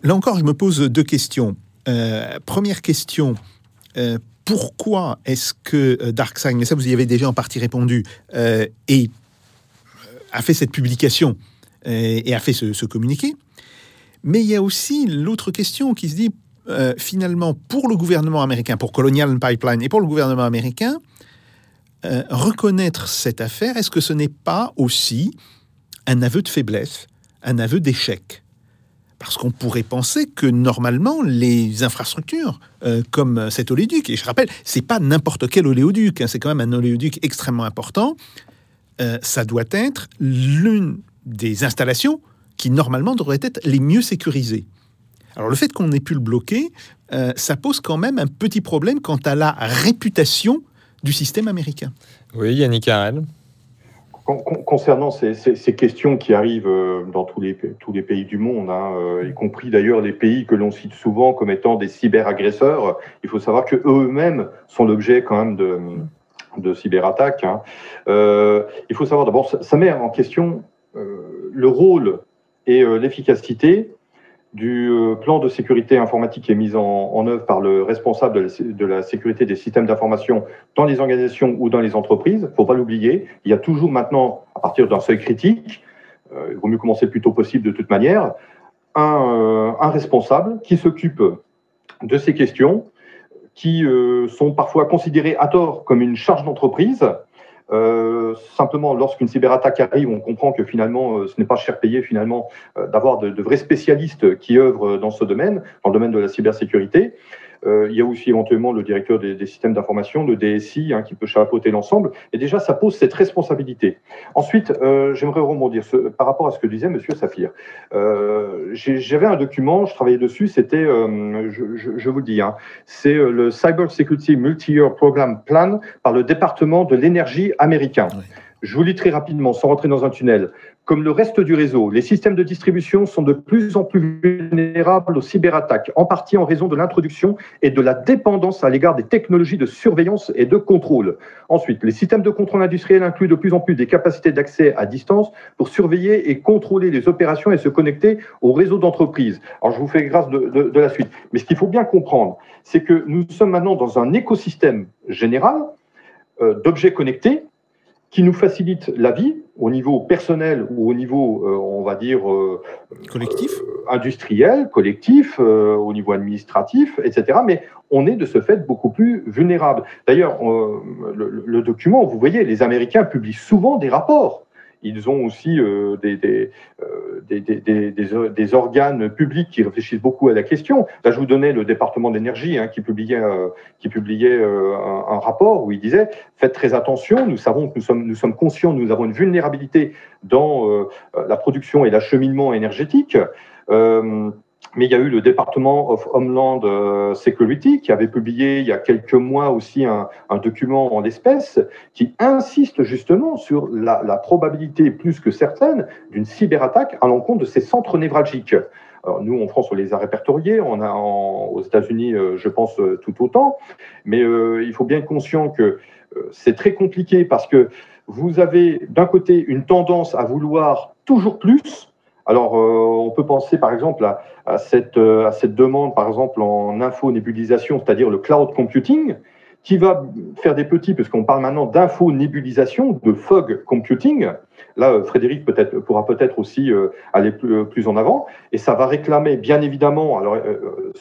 là encore, je me pose deux questions. Première question, pourquoi est-ce que Darkseid, mais ça vous y avez déjà en partie répondu, a fait cette publication et, a fait ce, communiqué? Mais il y a aussi l'autre question qui se dit, euh, finalement, pour le gouvernement américain, pour Colonial Pipeline et pour le gouvernement américain, euh, reconnaître cette affaire, est-ce que ce n'est pas aussi un aveu de faiblesse, un aveu d'échec? Parce qu'on pourrait penser que normalement les infrastructures euh, comme cet oléoduc, et je rappelle, c'est pas n'importe quel oléoduc, hein, c'est quand même un oléoduc extrêmement important, ça doit être l'une des installations qui normalement devraient être les mieux sécurisées. Alors le fait qu'on ait pu le bloquer, euh, ça pose quand même un petit problème quant à la réputation du système américain. Oui, Yannick Arel. Concernant ces, questions qui arrivent euh, dans tous les, tous les pays du monde, hein, euh, y compris d'ailleurs les pays que l'on cite souvent comme étant des cyberagresseurs, il faut savoir que eux-mêmes sont l'objet quand même de, de cyberattaques. Hein. il faut savoir d'abord, ça met en question euh, le rôle et euh, l'efficacité du euh, plan de sécurité informatique qui est mis en, œuvre par le responsable de la, sécurité des systèmes d'information dans les organisations ou dans les entreprises. Il ne faut pas l'oublier. Il y a toujours maintenant, à partir d'un seuil critique, il vaut mieux commencer le plus tôt possible de toute manière, un, un responsable qui s'occupe de ces questions qui sont parfois considérées à tort comme une charge d'entreprise, euh, simplement, lorsqu'une cyberattaque arrive, on comprend que finalement, euh, ce n'est pas cher payé finalement euh, d'avoir de, de, vrais spécialistes qui œuvrent dans ce domaine, dans le domaine de la cybersécurité. Euh, il y a aussi éventuellement le directeur des, des systèmes d'information, le DSI, hein, qui peut chapeauter l'ensemble. Et déjà, ça pose cette responsabilité. Ensuite, euh, j'aimerais rebondir ce, par rapport à ce que disait Monsieur Saphir. Euh, J'avais un document, je travaillais dessus, c'était, je, je, je, vous le dis, hein, c'est le Cyber Security Multi-Year Program Plan par le département de l'énergie américain. Oui. Je vous lis très rapidement, sans rentrer dans un tunnel. Comme le reste du réseau, les systèmes de distribution sont de plus en plus vulnérables aux cyberattaques, en partie en raison de l'introduction et de la dépendance à l'égard des technologies de surveillance et de contrôle. Ensuite, les systèmes de contrôle industriel incluent de plus en plus des capacités d'accès à distance pour surveiller et contrôler les opérations et se connecter au réseau d'entreprises. Alors, je vous fais grâce de, la suite. Mais ce qu'il faut bien comprendre, c'est que nous sommes maintenant dans un écosystème général euh, d'objets connectés qui nous facilite la vie au niveau personnel ou au niveau, euh, on va dire, euh, collectif, euh, industriel, collectif, au niveau administratif, etc. Mais on est de ce fait beaucoup plus vulnérable. D'ailleurs, le, le, document, vous voyez, les Américains publient souvent des rapports ils ont aussi euh, des, des, euh, des, des, des, organes publics qui réfléchissent beaucoup à la question. Là, je vous donnais le département d'énergie hein, qui publiait, euh, qui publiait euh, un, un, rapport où il disait faites très attention. Nous savons que nous sommes, nous sommes conscients, nous avons une vulnérabilité dans euh, la production et l'acheminement énergétique. Euh, mais il y a eu le département of Homeland euh, Security qui avait publié il y a quelques mois aussi un, document en espèces qui insiste justement sur la, probabilité plus que certaine d'une cyberattaque à l'encontre de ces centres névralgiques. Alors nous, en France, on les a répertoriés, on a en, aux États-Unis, euh, je pense, euh, tout autant, mais il faut bien être conscient que c'est très compliqué parce que vous avez d'un côté une tendance à vouloir toujours plus, alors, euh, on peut penser par exemple à, à, cette, euh, à, cette, demande, par exemple, en info-nébulisation, c'est-à-dire le cloud computing, qui va faire des petits, puisqu'on parle maintenant d'info-nébulisation, de fog computing. Là, euh, Frédéric pourra peut-être aussi aller plus, en avant. Et ça va réclamer, bien évidemment, alors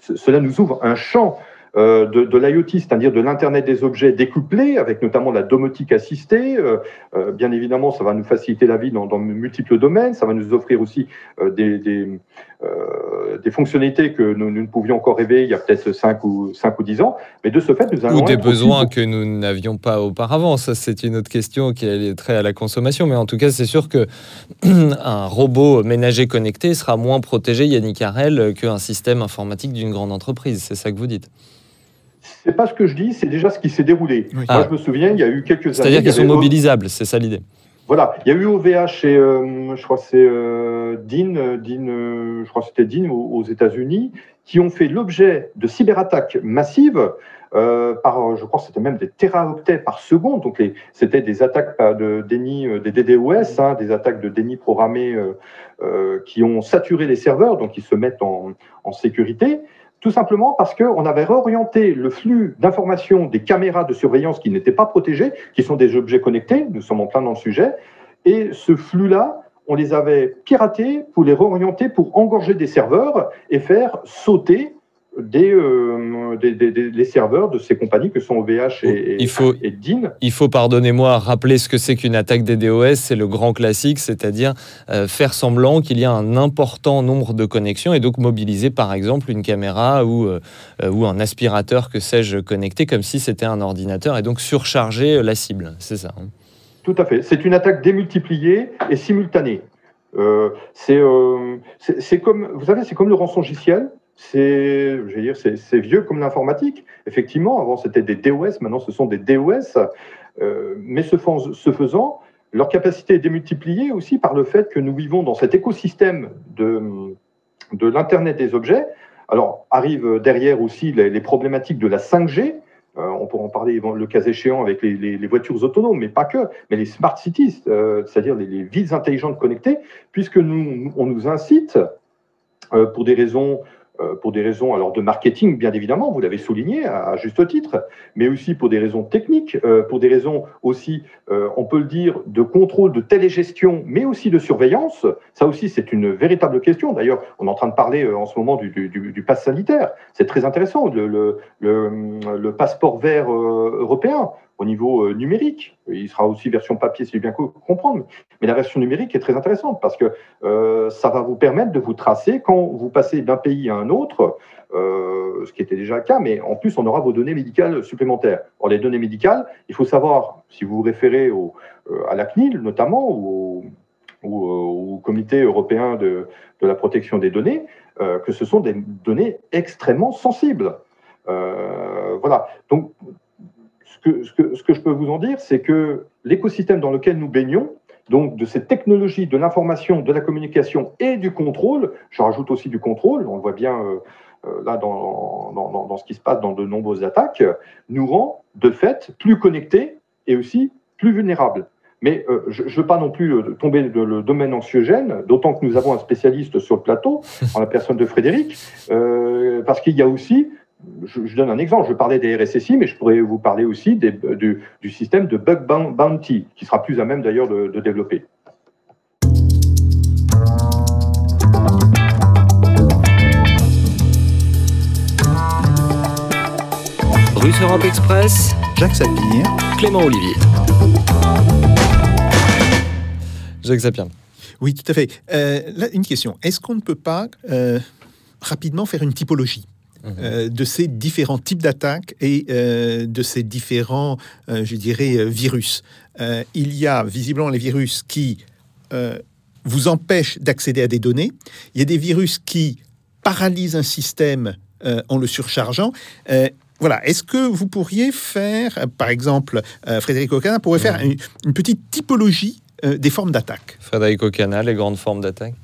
cela nous ouvre un champ de, de l'IoT, c'est-à-dire de l'Internet des objets découplés, avec notamment la domotique assistée. Euh, euh, bien évidemment, ça va nous faciliter la vie dans, dans multiples domaines. Ça va nous offrir aussi euh, des, des, euh, des, fonctionnalités que nous, nous, ne pouvions encore rêver il y a peut-être 5 ou, 5 ou 10 ans. Mais de ce fait, nous allons... Ou des besoins que nous n'avions pas auparavant. Ça, c'est une autre question qui est très à la consommation. Mais en tout cas, c'est sûr que un robot ménager connecté sera moins protégé, Yannick Arel, qu'un système informatique d'une grande entreprise. C'est ça que vous dites? C'est pas ce que je dis, c'est déjà ce qui s'est déroulé. Oui. Ah. Moi, je me souviens, il y a eu quelques C'est-à-dire qu'ils sont mobilisables, c'est ça l'idée. Voilà, il y a eu OVH et euh, je crois que c'est euh, Dean, Dean, je crois c'était Dean aux, États-Unis, qui ont fait l'objet de cyberattaques massives euh, par, je crois que c'était même des téraoctets par seconde. Donc, c'était des attaques de déni, des DDoS, hein, des attaques de déni programmées euh, qui ont saturé les serveurs, donc ils se mettent en, en sécurité. Tout simplement parce qu'on avait réorienté le flux d'informations des caméras de surveillance qui n'étaient pas protégées, qui sont des objets connectés, nous sommes en plein dans le sujet, et ce flux-là, on les avait piratés pour les réorienter pour engorger des serveurs et faire sauter des, euh, les serveurs de ces compagnies que sont OVH et, il faut, et DIN. Il faut, pardonnez-moi, rappeler ce que c'est qu'une attaque DDoS, c'est le grand classique, c'est-à-dire euh, faire semblant qu'il y a un important nombre de connexions et donc mobiliser par exemple une caméra ou, euh, ou un aspirateur, que sais-je, connecté comme si c'était un ordinateur et donc surcharger la cible, c'est ça hein. Tout à fait. C'est une attaque démultipliée et simultanée. c'est comme, vous savez, c'est comme le rançongiciel c'est, vieux comme l'informatique. Effectivement, avant c'était des DOS, maintenant ce sont des DOS. Euh, mais ce, faisant, leur capacité est démultipliée aussi par le fait que nous vivons dans cet écosystème de, de l'Internet des objets. Alors, arrivent derrière aussi les, problématiques de la 5G. Euh, on pourra en parler le cas échéant avec les, voitures autonomes, mais pas que, mais les smart cities, euh, c'est-à-dire les, villes intelligentes connectées, puisque nous, on nous incite, pour des raisons pour des raisons alors de marketing, bien évidemment, vous l'avez souligné à, juste titre, mais aussi pour des raisons techniques, euh, pour des raisons aussi, euh, on peut le dire, de contrôle, de télégestion, mais aussi de surveillance. Ça aussi, c'est une véritable question. D'ailleurs, on est en train de parler en ce moment du, pass sanitaire. C'est très intéressant, le passeport vert européen au niveau euh, numérique. Il sera aussi version papier, si j'ai bien comprendre. Mais la version numérique est très intéressante parce que euh, ça va vous permettre de vous tracer quand vous passez d'un pays à un autre, euh, ce qui était déjà le cas, mais en plus, on aura vos données médicales supplémentaires. Or, les données médicales, il faut savoir, si vous vous référez à la CNIL notamment, ou au, Comité européen de, de, la protection des données, que ce sont des données extrêmement sensibles. voilà. Donc, ce que, je peux vous en dire, c'est que l'écosystème dans lequel nous baignons, donc de ces technologies de l'information, de la communication et du contrôle, je rajoute aussi du contrôle, on le voit bien euh, euh, là dans, dans, ce qui se passe dans de nombreuses attaques, nous rend de fait plus connectés et aussi plus vulnérables. Mais euh, je ne veux pas non plus tomber dans le domaine anxiogène, d'autant que nous avons un spécialiste sur le plateau, en la personne de Frédéric, parce qu'il y a aussi je, donne un exemple, je parlais des RSSI, mais je pourrais vous parler aussi du, système de bug bounty, qui sera plus à même d'ailleurs de, développer. Russe Europe Express, Jacques Sapir, Clément Olivier. Jacques Sapir. Oui, tout à fait. Euh, là, une question. Est-ce qu'on ne peut pas euh, rapidement faire une typologie? Euh, de ces différents types d'attaques et euh, de ces différents, euh, je dirais, virus. il y a visiblement les virus qui vous empêchent d'accéder à des données. Il y a des virus qui paralysent un système en le surchargeant. voilà. Est-ce que vous pourriez faire, par exemple, Frédéric Ocana pourrait faire mhm. une, petite typologie des formes d'attaque Frédéric Ocana, les grandes formes d'attaque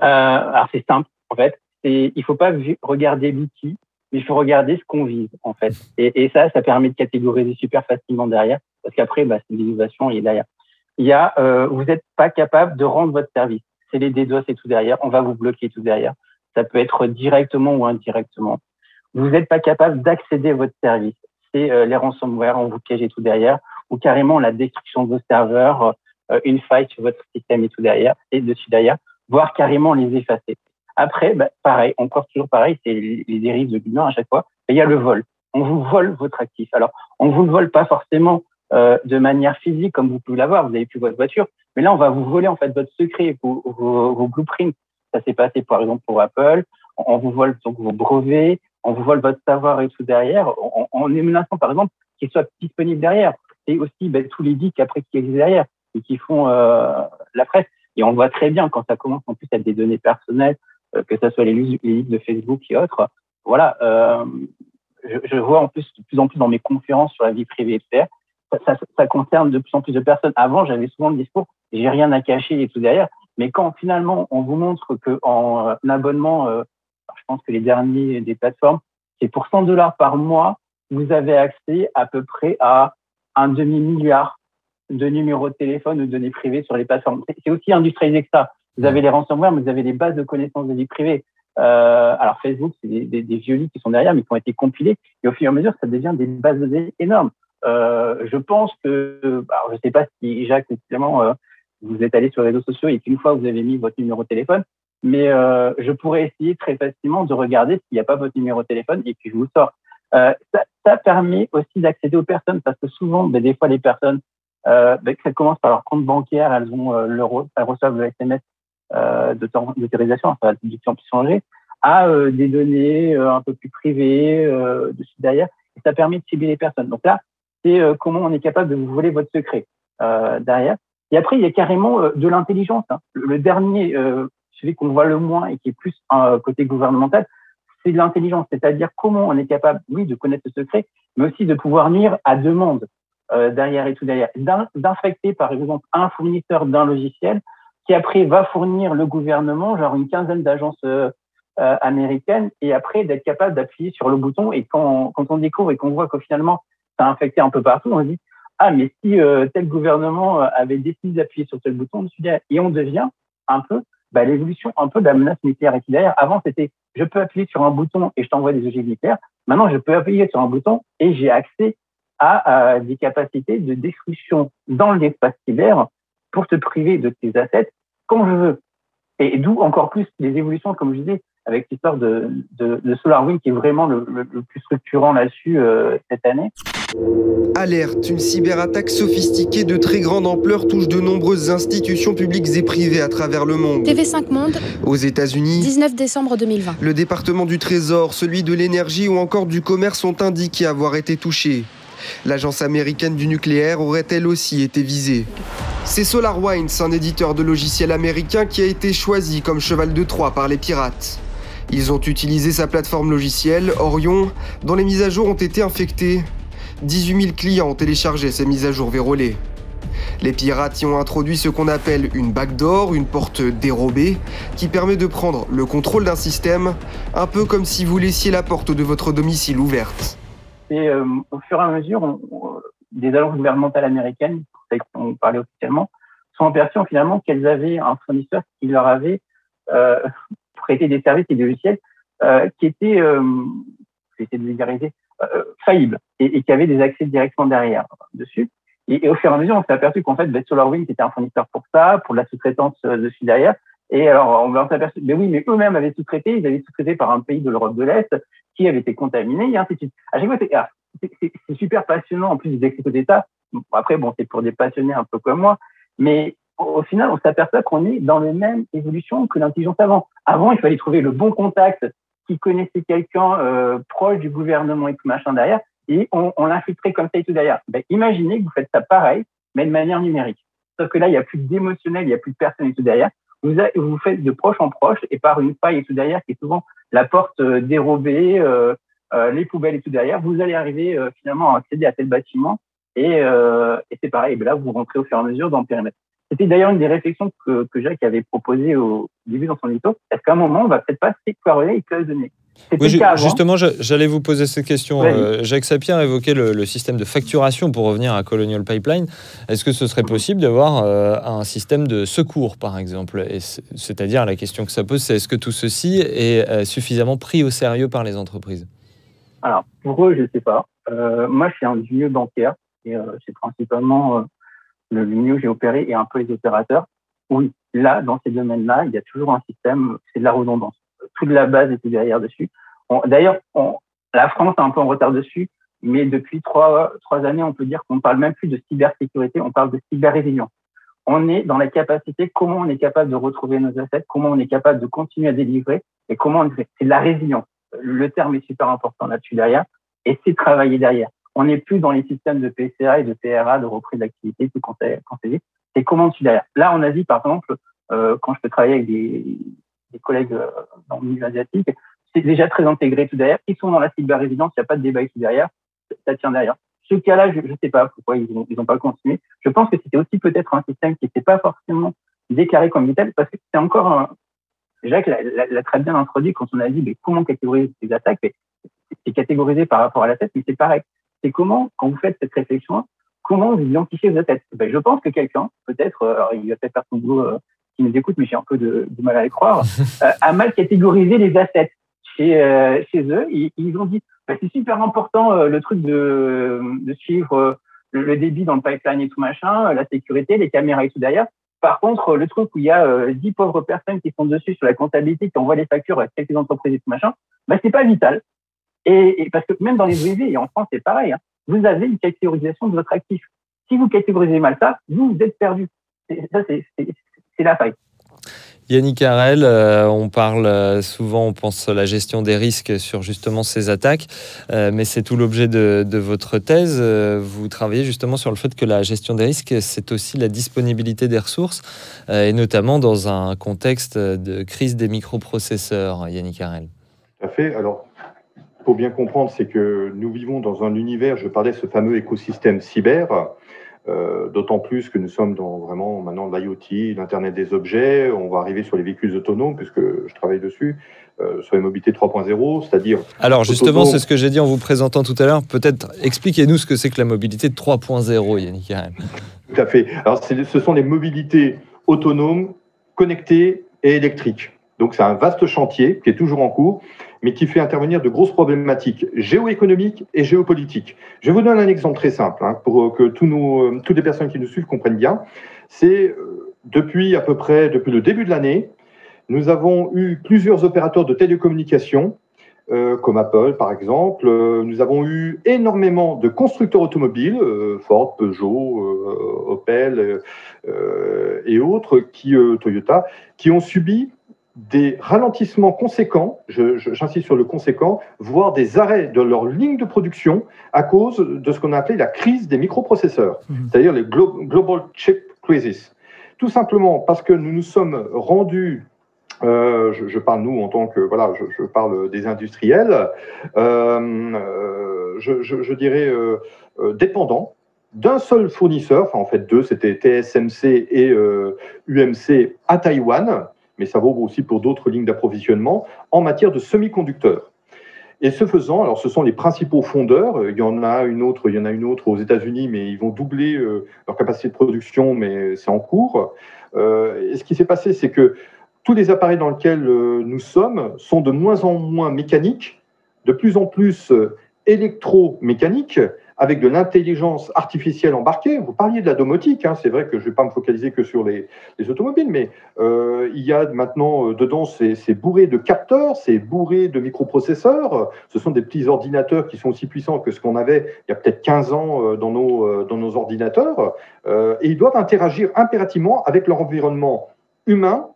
Alors c'est simple, en fait c'est il faut pas regarder l'outil, mais il faut regarder ce qu'on vise en fait. Et, et, ça, ça permet de catégoriser super facilement derrière, parce qu'après, bah, c'est l'innovation est derrière. Il y a, euh, vous n'êtes pas capable de rendre votre service. C'est les DDoS et tout derrière. On va vous bloquer tout derrière. Ça peut être directement ou indirectement. Vous n'êtes pas capable d'accéder à votre service. C'est euh, les ransomware, on vous piège et tout derrière, ou carrément la destruction de vos serveurs, euh, une faille sur votre système et tout derrière, et dessus derrière, voire carrément les effacer. Après, bah, pareil, encore toujours pareil, c'est les dérives de bilan à chaque fois. Il y a le vol. On vous vole votre actif. Alors, on vous le vole pas forcément euh, de manière physique comme vous pouvez l'avoir. Vous avez plus votre voiture, mais là, on va vous voler en fait votre secret, vos, vos, blueprints. Ça s'est passé par exemple pour Apple. On vous vole donc vos brevets, on vous vole votre savoir et tout derrière. On, est menaçant par exemple qu'il soit disponible derrière. Et aussi ben, tous les geeks après qui existent derrière et qui font euh, la presse. Et on voit très bien quand ça commence en plus à des données personnelles, que ce soit les livres de Facebook et autres. Voilà, euh, je, je, vois en plus de plus en plus dans mes conférences sur la vie privée, etc. Ça, ça, ça concerne de plus en plus de personnes. Avant, j'avais souvent le discours, j'ai rien à cacher et tout derrière. Mais quand finalement on vous montre que en abonnement, je pense que les derniers des plateformes, c'est pour 100 dollars par mois, vous avez accès à peu près à un demi-milliard de numéros de téléphone ou de données privées sur les plateformes. C'est aussi industrialisé que ça. Vous avez les ransomware, mais vous avez des bases de connaissances de vie privée. Euh, alors Facebook, c'est des, des, des vieux qui sont derrière, mais qui ont été compilés. Et au fur et à mesure, ça devient des bases de données énormes. Euh, je pense que, alors je ne sais pas si Jacques, évidemment, euh, vous êtes allé sur les réseaux sociaux et qu'une fois vous avez mis votre numéro de téléphone, mais je pourrais essayer très facilement de regarder s'il n'y a pas votre numéro de téléphone et puis je vous le sors. Ça, ça, permet aussi d'accéder aux personnes parce que souvent, ben, des fois, les personnes, euh, ben, ça commence par leur compte bancaire, elles ont le, elles reçoivent le SMS euh, d'autorisation, enfin, l'addiction peut changer, à euh, des données euh, un peu plus privées euh, derrière, et ça permet de cibler les personnes. Donc là, c'est comment on est capable de vous voler votre secret derrière. Et après, il y a carrément de l'intelligence. Hein. Le, dernier, celui qu'on voit le moins et qui est plus côté gouvernemental, c'est de l'intelligence, c'est-à-dire comment on est capable, oui, de connaître le secret, mais aussi de pouvoir nuire à demande euh, derrière et tout derrière, d'infecter par exemple un fournisseur d'un logiciel qui après va fournir le gouvernement, genre une quinzaine d'agences euh, euh, américaines, et après d'être capable d'appuyer sur le bouton. Et quand, quand on découvre et qu'on voit que finalement ça a infecté un peu partout, on se dit ah mais si euh, tel gouvernement avait décidé d'appuyer sur tel bouton, et on devient un peu bah, l'évolution un peu de la menace nucléaire et derrière. Avant, c'était je peux appuyer sur un bouton et je t'envoie des ogives nucléaires. Maintenant, je peux appuyer sur un bouton et j'ai accès à, à, des capacités de destruction dans l'espace cyber pour te priver de tes assets quand je veux. Et, d'où encore plus les évolutions, comme je disais, avec l'histoire de, de, de, SolarWind qui est vraiment le, le, le plus structurant là-dessus euh, cette année. Alerte, une cyberattaque sophistiquée de très grande ampleur touche de nombreuses institutions publiques et privées à travers le monde. TV5 Monde. Aux États-Unis. 19 décembre 2020. Le département du Trésor, celui de l'énergie ou encore du commerce ont indiqué avoir été touchés. L'agence américaine du nucléaire aurait elle aussi été visée. C'est SolarWinds, un éditeur de logiciels américain qui a été choisi comme cheval de Troie par les pirates. Ils ont utilisé sa plateforme logicielle, Orion, dont les mises à jour ont été infectées. 18 000 clients ont téléchargé ces mises à jour vérolées. Les pirates y ont introduit ce qu'on appelle une backdoor, une porte dérobée, qui permet de prendre le contrôle d'un système, un peu comme si vous laissiez la porte de votre domicile ouverte. Euh, au fur et à mesure, des agences gouvernementales américaines, celles qui ont parlé officiellement, sont aperçues finalement qu'elles avaient un fournisseur qui leur avait euh, prêté des services et des logiciels euh, qui étaient, euh, j'essaie de faillibles et, qui avaient des accès directement derrière dessus. Et, au fur et à mesure, on s'est aperçu qu'en fait, SolarWinds était un fournisseur pour ça, pour la sous-traitance dessus derrière. Et alors, on s'est aperçu, mais oui, mais eux-mêmes avaient sous-traité, ils avaient sous-traité par un pays de l'Europe de l'Est qui avait été contaminé, et ainsi de suite. À chaque fois, c'est, ah, super passionnant, en plus des experts d'État. Après, bon, c'est pour des passionnés un peu comme moi, mais au final, on s'aperçoit qu'on est dans les mêmes évolutions que l'intelligence avant. Avant, il fallait trouver le bon contact qui connaissait quelqu'un euh, proche du gouvernement et tout machin derrière, et on, on l'infiltrait comme ça et tout derrière. Ben, imaginez que vous faites ça pareil, mais de manière numérique. Sauf que là, il n'y a plus d'émotionnel, il n'y a plus de personne et tout derrière. Vous, vous faites de proche en proche et par une faille et tout derrière qui est souvent la porte euh, dérobée, euh, euh, les poubelles et tout derrière, vous allez arriver euh, finalement à accéder à tel bâtiment et, euh, et c'est pareil. Et là, vous rentrez au fur et à mesure dans le périmètre. C'était d'ailleurs une des réflexions que, que Jacques avait proposé au début dans son édito. Est-ce qu'à un moment, on va peut-être pas séparer et classes données oui, justement, j'allais vous poser cette question. Euh, Jacques Sapien évoquait le, le, système de facturation pour revenir à Colonial Pipeline. Est-ce que ce serait possible d'avoir euh, un système de secours, par exemple? C'est-à-dire, la question que ça pose, c'est est-ce que tout ceci est euh, suffisamment pris au sérieux par les entreprises? Alors, pour eux, je ne sais pas. Moi, je suis un milieu bancaire et c'est principalement le milieu où j'ai opéré et un peu les opérateurs. Oui, là, dans ces domaines-là, il y a toujours un système, c'est de la redondance toute la base était derrière dessus. D'ailleurs, la France est un peu en retard dessus, mais depuis trois, années, on peut dire qu'on ne parle même plus de cybersécurité, on parle de cyber-résilience. On est dans la capacité, comment on est capable de retrouver nos assets, comment on est capable de continuer à délivrer et comment on fait. C'est de la résilience. Le terme est super important là-dessus derrière et c'est travailler derrière. On n'est plus dans les systèmes de PCA et de PRA, de reprise d'activité, tout conseillé. C'est comment dessus derrière. Là, en Asie, par exemple, euh, quand je peux travailler avec des, des collègues euh, dans le milieu asiatique, c'est déjà très intégré tout derrière. Ils sont dans la cyber-résidence, il n'y a pas de débat tout derrière, ça tient derrière. Ce cas-là, je ne sais pas pourquoi ils n'ont pas continué. Je pense que c'était aussi peut-être un système qui n'était pas forcément déclarée comme vitale parce que c'est encore un, Jacques l'a très bien introduit quand on a dit mais comment catégoriser ces attaques. C'est catégorisé par rapport à la tête, mais c'est pareil. C'est comment, quand vous faites cette réflexion, comment vous identifiez vos têtes ben, Je pense que quelqu'un, peut-être, euh, il va peut-être faire son boulot euh, qui nous écoute, mais j'ai un peu de, mal à y croire, euh, a mal catégorisé les assets chez, chez eux. Ils, ils ont dit ben, c'est super important le truc de, de suivre le, débit dans le pipeline et tout machin, la sécurité, les caméras et tout derrière. Par contre, le truc où il y a euh, dix pauvres personnes qui sont dessus sur la comptabilité, qui envoient les factures à quelques entreprises et tout machin, bah, c'est pas vital. Et, parce que même dans les privés et en France, c'est pareil. Hein, vous avez une catégorisation de votre actif. Si vous catégorisez mal ça, vous, vous êtes perdu. Ça, c'est la faille. Yannick Harel, euh, on parle euh, souvent, on pense à la gestion des risques sur justement ces attaques, euh, mais c'est tout l'objet de, votre thèse. vous travaillez justement sur le fait que la gestion des risques, c'est aussi la disponibilité des ressources, et notamment dans un contexte de crise des microprocesseurs, Yannick Harel. Tout à fait. Alors, pour bien comprendre, c'est que nous vivons dans un univers, je parlais de ce fameux écosystème cyber, euh, d'autant plus que nous sommes dans vraiment maintenant l'IoT, l'Internet des objets. On va arriver sur les véhicules autonomes, puisque je travaille dessus, euh, sur les mobilités 3.0, c'est-à-dire. Alors justement, c'est ce que j'ai dit en vous présentant tout à l'heure. Peut-être expliquez-nous ce que c'est que la mobilité 3.0, Yannick. Tout à fait. Alors ce sont les mobilités autonomes, connectées et électriques. Donc c'est un vaste chantier qui est toujours en cours mais qui fait intervenir de grosses problématiques géoéconomiques et géopolitiques. Je vous donne un exemple très simple hein, pour que tous nos, euh, toutes les personnes qui nous suivent comprennent bien. C'est euh, depuis à peu près depuis le début de l'année, nous avons eu plusieurs opérateurs de télécommunications euh, comme Apple par exemple. nous avons eu énormément de constructeurs automobiles, Ford, Peugeot, Opel et autres, qui, Toyota, qui ont subi des ralentissements conséquents, j'insiste sur le conséquent, voire des arrêts de leur ligne de production à cause de ce qu'on a appelé la crise des microprocesseurs, mhm. c'est-à-dire les Global Chip Crisis. Tout simplement parce que nous nous sommes rendus euh, je, parle nous en tant que voilà, je, parle des industriels. Euh, euh, je, dirais dépendants d'un seul fournisseur, enfin en fait deux, c'était TSMC et UMC à Taïwan, mais ça vaut aussi pour d'autres lignes d'approvisionnement, en matière de semi-conducteurs. Et ce faisant, alors ce sont les principaux fondeurs. Il y en a une autre, il y en a une autre aux États-Unis, mais ils vont doubler euh, leur capacité de production, mais c'est en cours. Euh, et ce qui s'est passé, c'est que tous les appareils dans lesquels euh, nous sommes sont de moins en moins mécaniques, de plus en plus électromécaniques, avec de l'intelligence artificielle embarquée. Vous parliez de la domotique, hein, c'est vrai que je ne vais pas me focaliser que sur les, automobiles, mais euh, il y a maintenant euh, dedans, c'est bourré de capteurs, c'est bourré de microprocesseurs. Ce sont des petits ordinateurs qui sont aussi puissants que ce qu'on avait il y a peut-être 15 ans euh, dans nos, dans nos ordinateurs. et ils doivent interagir impérativement avec leur environnement humain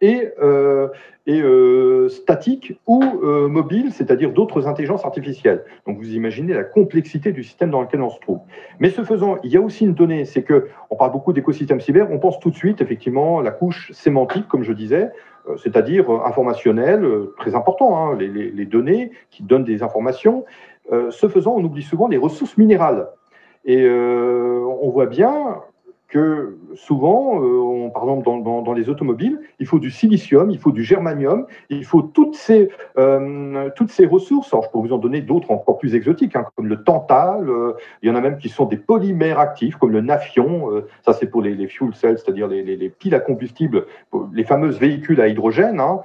et, euh, et euh, statique ou euh, mobile, c'est-à-dire d'autres intelligences artificielles. Donc vous imaginez la complexité du système dans lequel on se trouve. Mais ce faisant, il y a aussi une donnée, c'est que on parle beaucoup d'écosystème cyber, on pense tout de suite effectivement la couche sémantique, comme je disais, c'est-à-dire informationnelle, très important, hein, les, données qui donnent des informations. ce faisant, on oublie souvent les ressources minérales. Et on voit bien que souvent, euh, par exemple dans, les automobiles, il faut du silicium, il faut du germanium, il faut toutes ces, euh, toutes ces ressources. Je peux vous en donner d'autres encore plus exotiques, hein, comme le tantal. Euh, il y en a même qui sont des polymères actifs, comme le nafion. ça, c'est pour les, fuel cells, c'est-à-dire les, piles à combustible, les fameuses véhicules à hydrogène. Hein.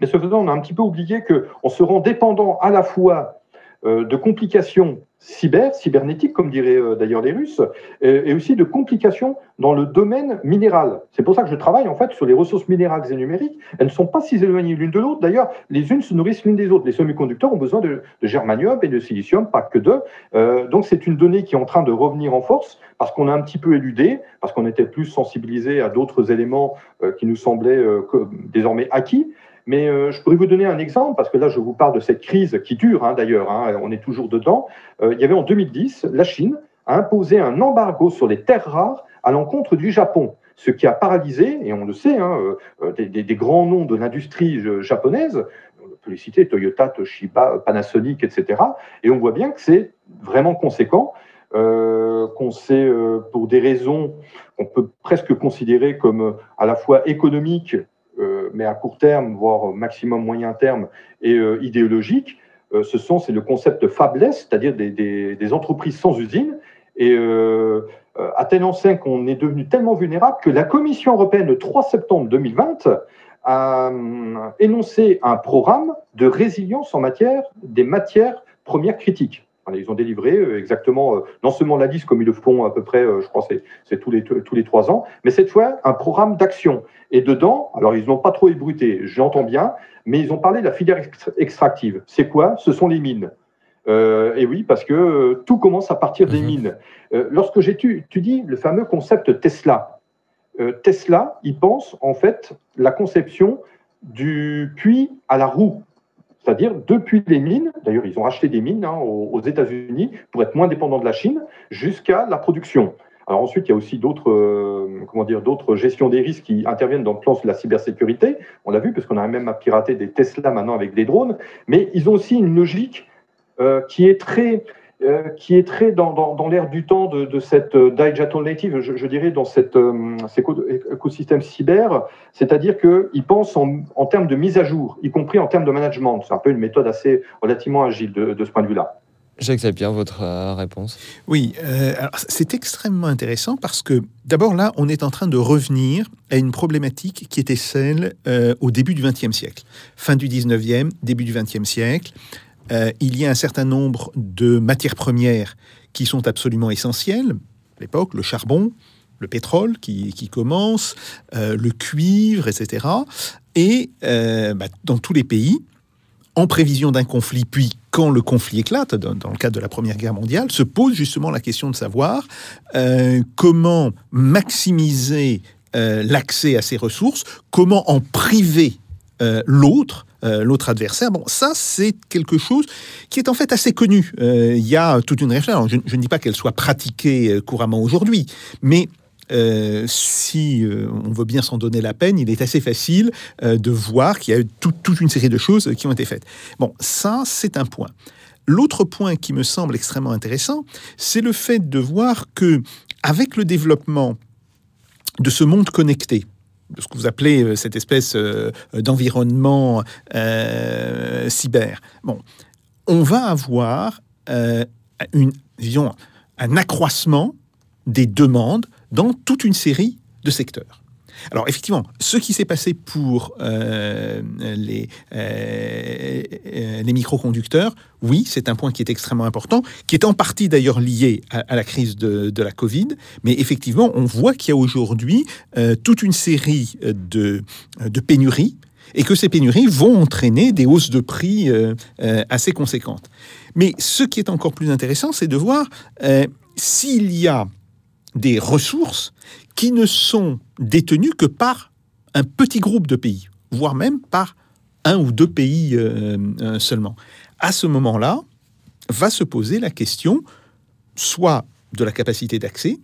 mais ce faisant, on a un petit peu oublié qu'on se rend dépendant à la fois de complications cyber, cybernétique, comme diraient euh, d'ailleurs les Russes, et, aussi de complications dans le domaine minéral. C'est pour ça que je travaille en fait sur les ressources minérales et numériques. Elles ne sont pas si éloignées l'une de l'autre. D'ailleurs, les unes se nourrissent l'une des autres. Les semi-conducteurs ont besoin de, germanium et de silicium, pas que d'eux. Euh, donc c'est une donnée qui est en train de revenir en force parce qu'on a un petit peu éludé, parce qu'on était plus sensibilisé à d'autres éléments euh, qui nous semblaient désormais acquis. Mais euh, je pourrais vous donner un exemple, parce que là, je vous parle de cette crise qui dure, hein, d'ailleurs, hein, on est toujours dedans. Euh, il y avait en 2010, la Chine a imposé un embargo sur les terres rares à l'encontre du Japon, ce qui a paralysé, et on le sait, hein, euh, des, grands noms de l'industrie japonaise, on peut les citer, Toyota, Toshiba, Panasonic, etc. Et on voit bien que c'est vraiment conséquent. qu'on sait, pour des raisons qu'on peut presque considérer comme à la fois économiques, mais à court terme, voire maximum moyen terme, et idéologiques, ce sont, c'est le concept fabless, c'est-à-dire des, entreprises sans usine. Et à tel enseigne qu'on est devenu tellement vulnérable que la Commission européenne, le 3 septembre 2020, a énoncé un programme de résilience en matière des matières premières critiques. Ils ont délivré euh, exactement, euh, non seulement la liste comme ils le font à peu près, euh, je crois, c'est tous les, tous les trois ans, mais cette fois, un programme d'action. Et dedans, alors ils n'ont pas trop ébruité, j'entends bien, mais ils ont parlé de la filière extractive. C'est quoi? Ce sont les mines. et oui, parce que tout commence à partir des mhm. mines. lorsque j'étudie le fameux concept Tesla, Tesla, il pense en fait la conception du puits à la roue. C'est-à-dire depuis les mines, d'ailleurs ils ont acheté des mines hein, aux, États-Unis pour être moins dépendants de la Chine, jusqu'à la production. Alors ensuite, il y a aussi d'autres, euh, comment dire, d'autres gestions des risques qui interviennent dans le plan de la cybersécurité. On l'a vu parce qu'on a même à pirater des Tesla maintenant avec des drones. Mais ils ont aussi une logique euh, qui est très euh, qui est très dans, dans, l'air du temps de, de cette euh, digital native, je, je, dirais, dans euh, cet écosystème cyber, c'est-à-dire qu'ils pensent en, en, termes de mise à jour, y compris en termes de management. C'est un peu une méthode assez relativement agile de, de ce point de vue-là. Jacques bien votre réponse. Oui, euh, c'est extrêmement intéressant parce que d'abord là, on est en train de revenir à une problématique qui était celle euh, au début du XXe siècle, fin du XIXe, début du XXe siècle. Euh, il y a un certain nombre de matières premières qui sont absolument essentielles. À l'époque, le charbon, le pétrole qui, commence, euh, le cuivre, etc. Et euh, bah, dans tous les pays, en prévision d'un conflit, puis quand le conflit éclate, dans, le cadre de la Première Guerre mondiale, se pose justement la question de savoir comment maximiser l'accès à ces ressources, comment en priver l'autre euh, l'autre adversaire. Bon, ça, c'est quelque chose qui est en fait assez connu. Euh, il y a toute une réflexion. Je, je, ne dis pas qu'elle soit pratiquée euh, couramment aujourd'hui, mais si on veut bien s'en donner la peine, il est assez facile de voir qu'il y a toute une série de choses qui ont été faites. Bon, ça, c'est un point. L'autre point qui me semble extrêmement intéressant, c'est le fait de voir que, avec le développement de ce monde connecté, ce que vous appelez euh, cette espèce euh, d'environnement euh, cyber. Bon, on va avoir une, disons, un accroissement des demandes dans toute une série de secteurs. Alors effectivement, ce qui s'est passé pour euh, les, euh, les microconducteurs, oui, c'est un point qui est extrêmement important, qui est en partie d'ailleurs lié à, la crise de, la Covid, mais effectivement, on voit qu'il y a aujourd'hui euh, toute une série de pénuries et que ces pénuries vont entraîner des hausses de prix assez conséquentes. Mais ce qui est encore plus intéressant, c'est de voir s'il y a des ressources qui ne sont détenus que par un petit groupe de pays, voire même par un ou deux pays euh, euh, seulement. À ce moment-là, va se poser la question soit de la capacité d'accès,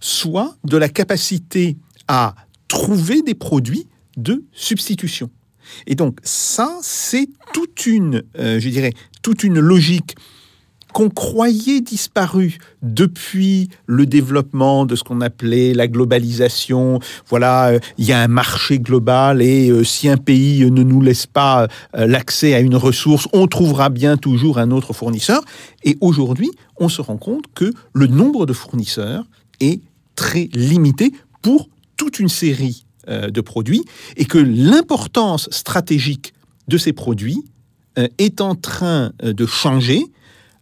soit de la capacité à trouver des produits de substitution. Et donc ça, c'est toute une, euh, je dirais, toute une logique qu'on croyait disparu depuis le développement de ce qu'on appelait la globalisation. Voilà, euh, il y a un marché global et euh, si un pays ne nous laisse pas euh, l'accès à une ressource, on trouvera bien toujours un autre fournisseur. Et aujourd'hui, on se rend compte que le nombre de fournisseurs est très limité pour toute une série de produits et que l'importance stratégique de ces produits est en train de changer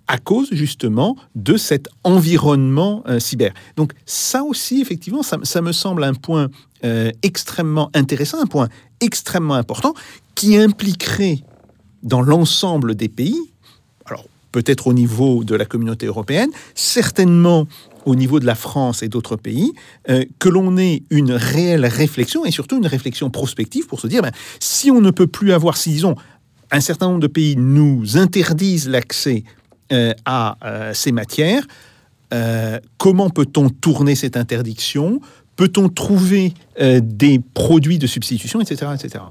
à cause justement de cet environnement euh, cyber. Donc ça aussi, effectivement, ça, me semble un point euh, extrêmement intéressant, un point extrêmement important qui impliquerait dans l'ensemble des pays, alors peut-être au niveau de la communauté européenne, certainement au niveau de la France et d'autres pays, euh, que l'on ait une réelle réflexion et surtout une réflexion prospective pour se dire, ben, si on ne peut plus avoir, si disons, un certain nombre de pays nous interdisent l'accès à euh, ces matières. Euh, comment peut-on tourner cette interdiction? Peut-on trouver des produits de substitution, etc., etc.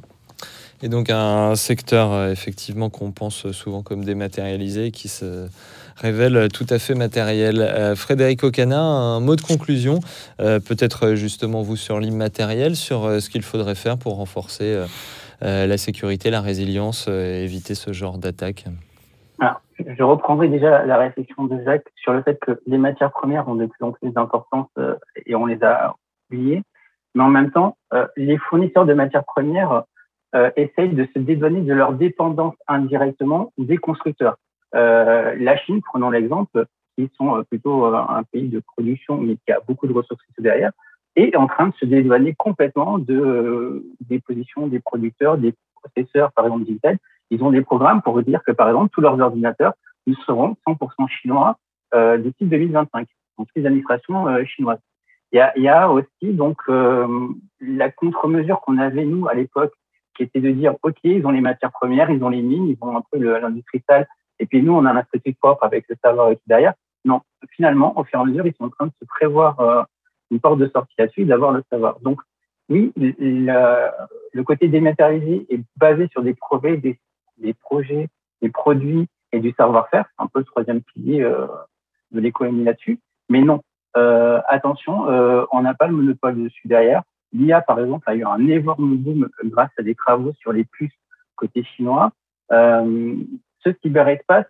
Et donc un secteur effectivement qu'on pense souvent comme dématérialisé qui se révèle tout à fait matériel. Frédéric Ocana, un mot de conclusion, peut-être justement vous sur l'immatériel, sur ce qu'il faudrait faire pour renforcer la sécurité, la résilience, éviter ce genre d'attaque je reprendrai déjà la réflexion de Jacques sur le fait que les matières premières ont de plus en plus d'importance euh, et on les a oubliées. Mais en même temps, euh, les fournisseurs de matières premières euh, essayent de se dédouaner de leur dépendance indirectement des constructeurs. la Chine, prenons l'exemple, qui sont plutôt un pays de production, mais qui a beaucoup de ressources derrière, est en train de se dédouaner complètement de, des positions des producteurs, des processeurs, par exemple, Intel, ils ont des programmes pour dire que, par exemple, tous leurs ordinateurs nous seront 100% chinois euh, d'ici 2025, donc les administrations euh, chinoises. Il y, a, aussi donc euh, la contre-mesure qu'on avait nous à l'époque, qui était de dire ok, ils ont les matières premières, ils ont les mines, ils ont un peu l'industrie sale, et puis nous on a un institut propre avec le savoir tout derrière. Non, finalement, au fur et à mesure, ils sont en train de se prévoir euh, une porte de sortie là-dessus, d'avoir le savoir. Donc oui, le, le côté dématérialisé est basé sur des projets, des des projets, des produits et du savoir-faire. C'est un peu le troisième pilier euh, de l'économie là-dessus. Mais non, euh, attention, euh, on n'a pas le monopole dessus derrière. L'IA, par exemple, a eu un énorme boom grâce à des travaux sur les puces côté chinois. Euh, ce cyberespace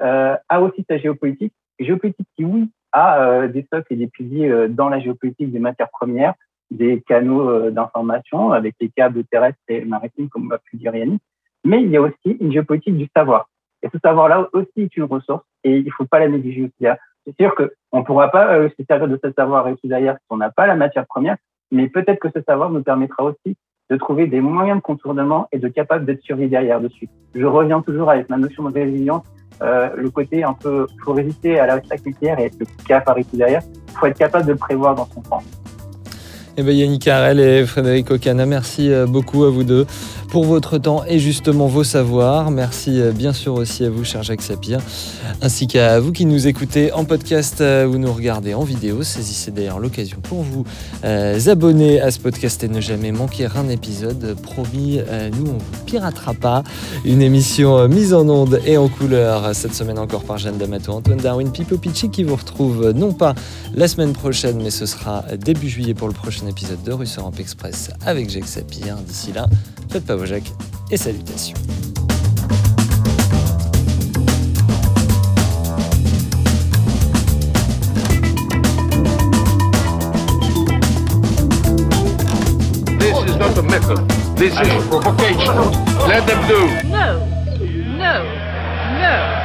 euh, a aussi sa géopolitique. Géopolitique qui, oui, a des stocks et des piliers dans la géopolitique des matières premières, des canaux d'information avec les câbles terrestres et maritimes, comme on va pu dire Yannick, mais il y a aussi une géopolitique du savoir. Et ce savoir-là aussi est une ressource et il ne faut pas la négliger aussi. C'est sûr qu'on ne pourra pas euh, se servir de ce savoir et tout derrière si on n'a pas la matière première, mais peut-être que ce savoir nous permettra aussi de trouver des moyens de contournement et de capable d'être surveillé derrière dessus. Je reviens toujours avec ma notion de résilience, euh, le côté un peu, faut résister à la nucléaire et être le capable derrière. Il faut être capable de prévoir dans son temps. Eh bien, Yannick Carrel et Frédéric Ocana, merci euh, beaucoup à vous deux pour votre temps et justement vos savoirs. Merci euh, bien sûr aussi à vous, cher Jacques Sapir, ainsi qu'à vous qui nous écoutez en podcast euh, ou nous regardez en vidéo. Saisissez d'ailleurs l'occasion pour vous abonner à ce podcast et ne jamais manquer un épisode. Promis, nous, on vous piratera pas. Une émission mise en onde et en couleur cette semaine encore par Jeanne D'Amato, Antoine Darwin, Pipo Picci qui vous retrouve non pas la semaine prochaine, mais ce sera début juillet pour le prochain épisode de Russe Ramp Express avec Jacques Sapir. D'ici là, faites pas Slavojac et salutations. This is not a method. This is a provocation. Let them do. No. No. No.